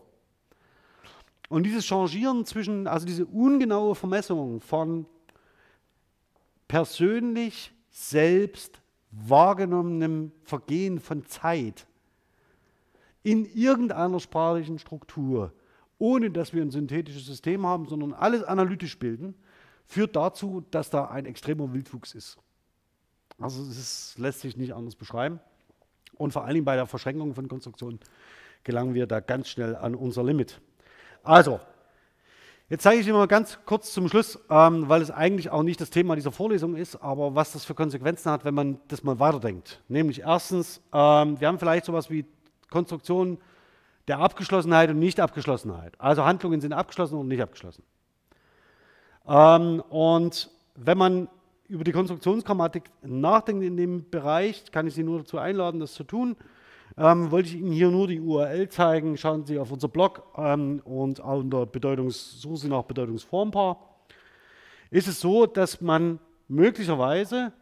Und dieses Changieren zwischen, also diese ungenaue Vermessung von persönlich selbst wahrgenommenem Vergehen von Zeit in irgendeiner sprachlichen Struktur ohne dass wir ein synthetisches System haben, sondern alles analytisch bilden, führt dazu, dass da ein extremer Wildwuchs ist. Also es lässt sich nicht anders beschreiben. Und vor allen Dingen bei der Verschränkung von Konstruktionen gelangen wir da ganz schnell an unser Limit. Also, jetzt zeige ich Ihnen mal ganz kurz zum Schluss, ähm, weil es eigentlich auch nicht das Thema dieser Vorlesung ist, aber was das für Konsequenzen hat, wenn man das mal weiterdenkt. Nämlich erstens, ähm, wir haben vielleicht sowas wie Konstruktionen, der Abgeschlossenheit und Nicht-Abgeschlossenheit. Also Handlungen sind abgeschlossen und nicht abgeschlossen. Ähm, und wenn man über die Konstruktionsgrammatik nachdenkt in dem Bereich, kann ich Sie nur dazu einladen, das zu tun. Ähm, wollte ich Ihnen hier nur die URL zeigen. Schauen Sie auf unser Blog ähm, und unter Bedeutungs suchen Sie nach Bedeutungsformpaar. Ist es so, dass man möglicherweise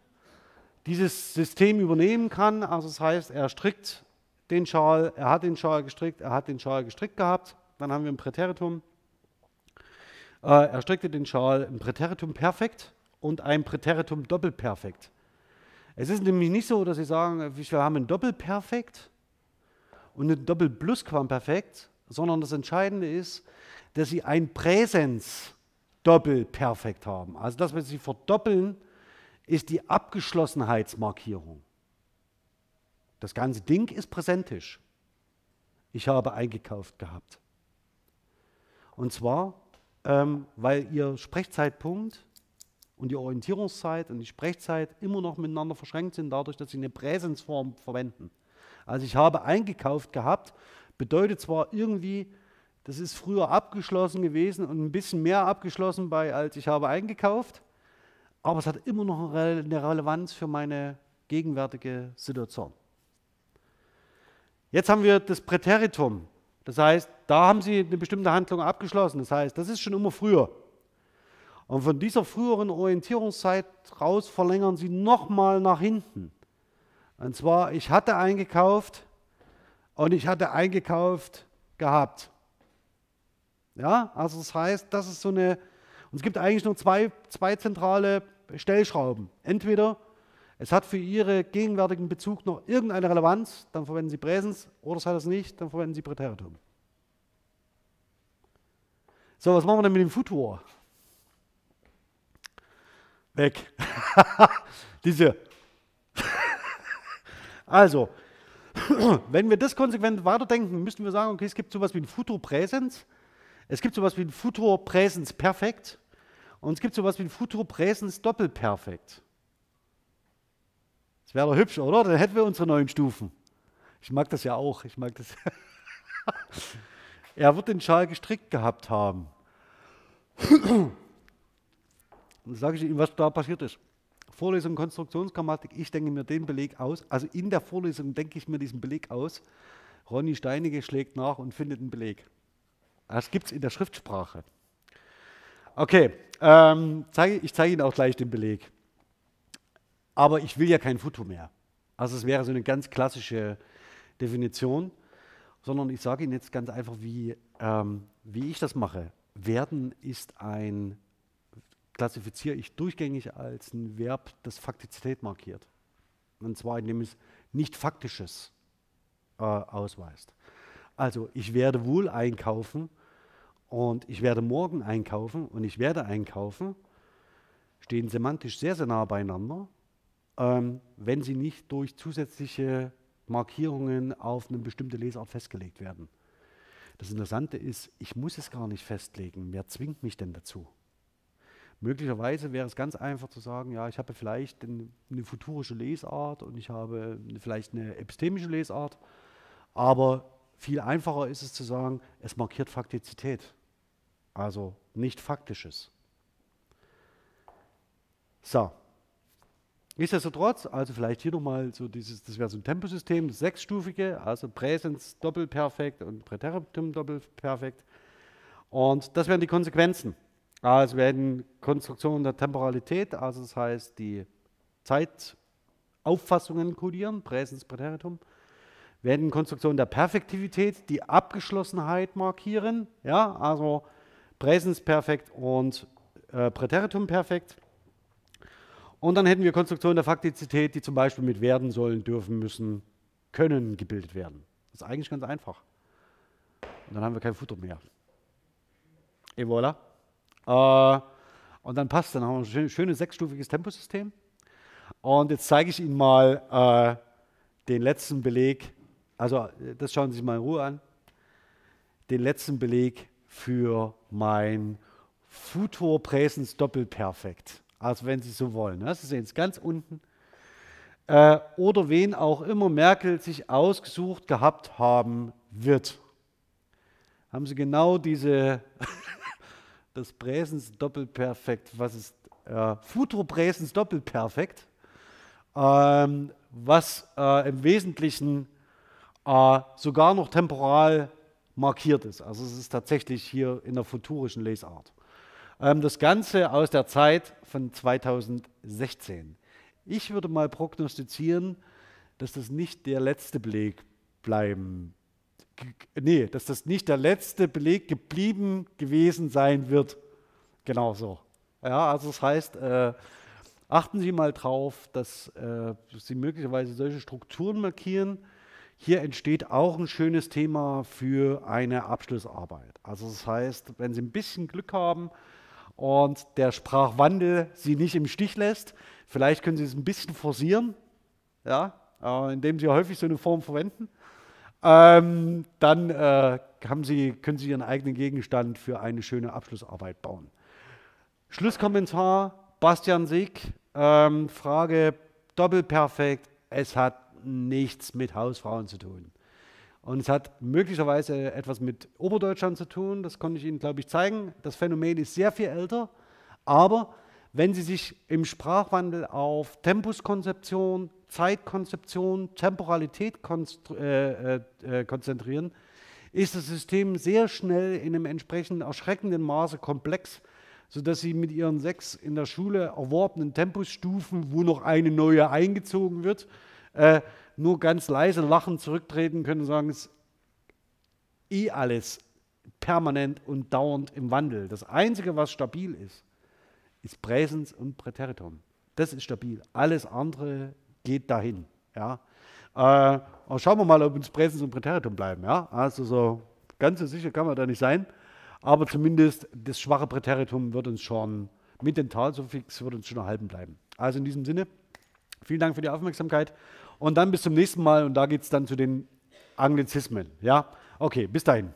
dieses System übernehmen kann. Also das heißt, er strickt den Schal, er hat den Schal gestrickt, er hat den Schal gestrickt gehabt. Dann haben wir ein Präteritum. Äh, er strickte den Schal ein Präteritum perfekt und ein Präteritum doppelperfekt. Es ist nämlich nicht so, dass Sie sagen, wir haben ein Doppelperfekt und ein Doppelplusquamperfekt, sondern das Entscheidende ist, dass Sie ein Präsens Doppelperfekt haben. Also das, was Sie verdoppeln, ist die Abgeschlossenheitsmarkierung. Das ganze Ding ist präsentisch. Ich habe eingekauft gehabt. Und zwar, ähm, weil Ihr Sprechzeitpunkt und die Orientierungszeit und die Sprechzeit immer noch miteinander verschränkt sind, dadurch, dass Sie eine Präsensform verwenden. Also ich habe eingekauft gehabt, bedeutet zwar irgendwie, das ist früher abgeschlossen gewesen und ein bisschen mehr abgeschlossen bei, als ich habe eingekauft, aber es hat immer noch eine Relevanz für meine gegenwärtige Situation. Jetzt haben wir das Präteritum. Das heißt, da haben Sie eine bestimmte Handlung abgeschlossen. Das heißt, das ist schon immer früher. Und von dieser früheren Orientierungszeit raus verlängern Sie nochmal nach hinten. Und zwar, ich hatte eingekauft und ich hatte eingekauft gehabt. Ja, also das heißt, das ist so eine, und es gibt eigentlich nur zwei, zwei zentrale Stellschrauben. Entweder es hat für Ihre gegenwärtigen Bezug noch irgendeine Relevanz, dann verwenden Sie Präsens, oder es hat es nicht, dann verwenden Sie Präteritum. So, was machen wir denn mit dem Futur? Weg. *laughs* Diese. Also, *clears throat* wenn wir das konsequent weiterdenken, müssten wir sagen, okay, es gibt sowas wie ein Futur Präsens, es gibt sowas wie ein Futur Präsens Perfekt und es gibt sowas wie ein Futur Präsens Doppelperfekt. Das wäre doch hübsch, oder? Dann hätten wir unsere neuen Stufen. Ich mag das ja auch. Ich mag das. *laughs* er wird den Schal gestrickt gehabt haben. *clears throat* Dann sage ich Ihnen, was da passiert ist. Vorlesung Konstruktionsgrammatik, ich denke mir den Beleg aus. Also in der Vorlesung denke ich mir diesen Beleg aus. Ronny Steinige schlägt nach und findet einen Beleg. Das gibt es in der Schriftsprache. Okay, ähm, zeige, ich zeige Ihnen auch gleich den Beleg. Aber ich will ja kein Futur mehr. Also es wäre so eine ganz klassische Definition, sondern ich sage Ihnen jetzt ganz einfach, wie, ähm, wie ich das mache. Werden ist ein, klassifiziere ich durchgängig als ein Verb, das Faktizität markiert. Und zwar indem es nicht Faktisches äh, ausweist. Also ich werde wohl einkaufen und ich werde morgen einkaufen und ich werde einkaufen, stehen semantisch sehr, sehr nah beieinander, ähm, wenn sie nicht durch zusätzliche Markierungen auf eine bestimmte Lesart festgelegt werden. Das Interessante ist, ich muss es gar nicht festlegen. Wer zwingt mich denn dazu? Möglicherweise wäre es ganz einfach zu sagen, ja, ich habe vielleicht eine, futurische Lesart und ich habe vielleicht eine epistemische Lesart, aber viel einfacher ist es zu sagen, es markiert Faktizität, also nicht Faktisches. So, Nichtsdestotrotz, also vielleicht hier nochmal so dieses, das wäre so ein Temposystem, das sechsstufige, also Präsens doppelperfekt und Präteritum doppelperfekt. Und das wären die Konsequenzen. Also werden Konstruktionen der Temporalität, also das heißt die Zeitauffassungen kodieren, Präsens, Präteritum, werden Konstruktionen der Perfektivität die Abgeschlossenheit markieren, ja, also Präsens perfekt und äh, Präteritum perfekt. Und dann hätten wir Konstruktionen der Faktizität, die zum Beispiel mit werden sollen, dürfen, müssen, können gebildet werden. Das ist eigentlich ganz einfach. Und dann haben wir kein Futter mehr. Et voilà. Äh, und dann passt, dann haben wir ein schönes sechsstufiges Temposystem. Und jetzt zeige ich Ihnen mal äh, den letzten Beleg. Also, das schauen Sie sich mal in Ruhe an. Den letzten Beleg für mein Futur Präsens Doppelperfekt also wenn Sie so wollen. Ne? Sie sehen es ganz unten. Äh, oder wen auch immer Merkel sich ausgesucht gehabt haben wird. Haben Sie genau diese, das Präsens Doppelperfekt, was ist äh, Futuro Präsens Doppelperfekt, ähm, was äh, im Wesentlichen äh, sogar noch temporal markiert ist. Also es ist tatsächlich hier in der futurischen Lesart. Ähm, das Ganze aus der Zeit von 2016. Ich würde mal prognostizieren, dass das nicht der letzte Beleg bleiben, nee, dass das nicht der letzte Beleg geblieben gewesen sein wird. Genau so. Ja, also das heißt, äh, achten Sie mal drauf, dass äh, Sie möglicherweise solche Strukturen markieren. Hier entsteht auch ein schönes Thema für eine Abschlussarbeit. Also das heißt, wenn Sie ein bisschen Glück haben, und der Sprachwandel sie nicht im Stich lässt. Vielleicht können Sie es ein bisschen forcieren, ja, äh, indem Sie häufig so eine Form verwenden. Ähm, dann äh, Sie, können Sie Ihren eigenen Gegenstand für eine schöne Abschlussarbeit bauen. Schlusskommentar, Bastian Sieg, ähm, Frage doppelperfekt, es hat nichts mit Hausfrauen zu tun. Und es hat möglicherweise etwas mit Oberdeutschland zu tun, das konnte ich Ihnen, glaube ich, zeigen. Das Phänomen ist sehr viel älter, aber wenn Sie sich im Sprachwandel auf Tempuskonzeption, Zeitkonzeption, Temporalität äh, äh, äh, konzentrieren, ist das System sehr schnell in einem entsprechend erschreckenden Maße komplex, sodass sie mit ihren sechs in der Schule erworbenen Tempusstufen, wo noch eine neue eingezogen wird, äh, nur ganz leise lachend zurücktreten können und sagen, es ist eh alles permanent und dauernd im Wandel. Das Einzige, was stabil ist, ist Präsens und Präteritum. Das ist stabil. Alles andere geht dahin. Ja. Äh, schauen wir mal, ob uns Präsens und Präteritum bleiben. Ja. Also so ganz so sicher kann man da nicht sein. Aber zumindest das schwache Präteritum wird uns schon mit dem Talsuffix wird uns schon erhalten bleiben. Also in diesem Sinne, vielen Dank für die Aufmerksamkeit und dann bis zum nächsten Mal und da geht es dann zu den Anglizismen. Ja, okay, bis dahin.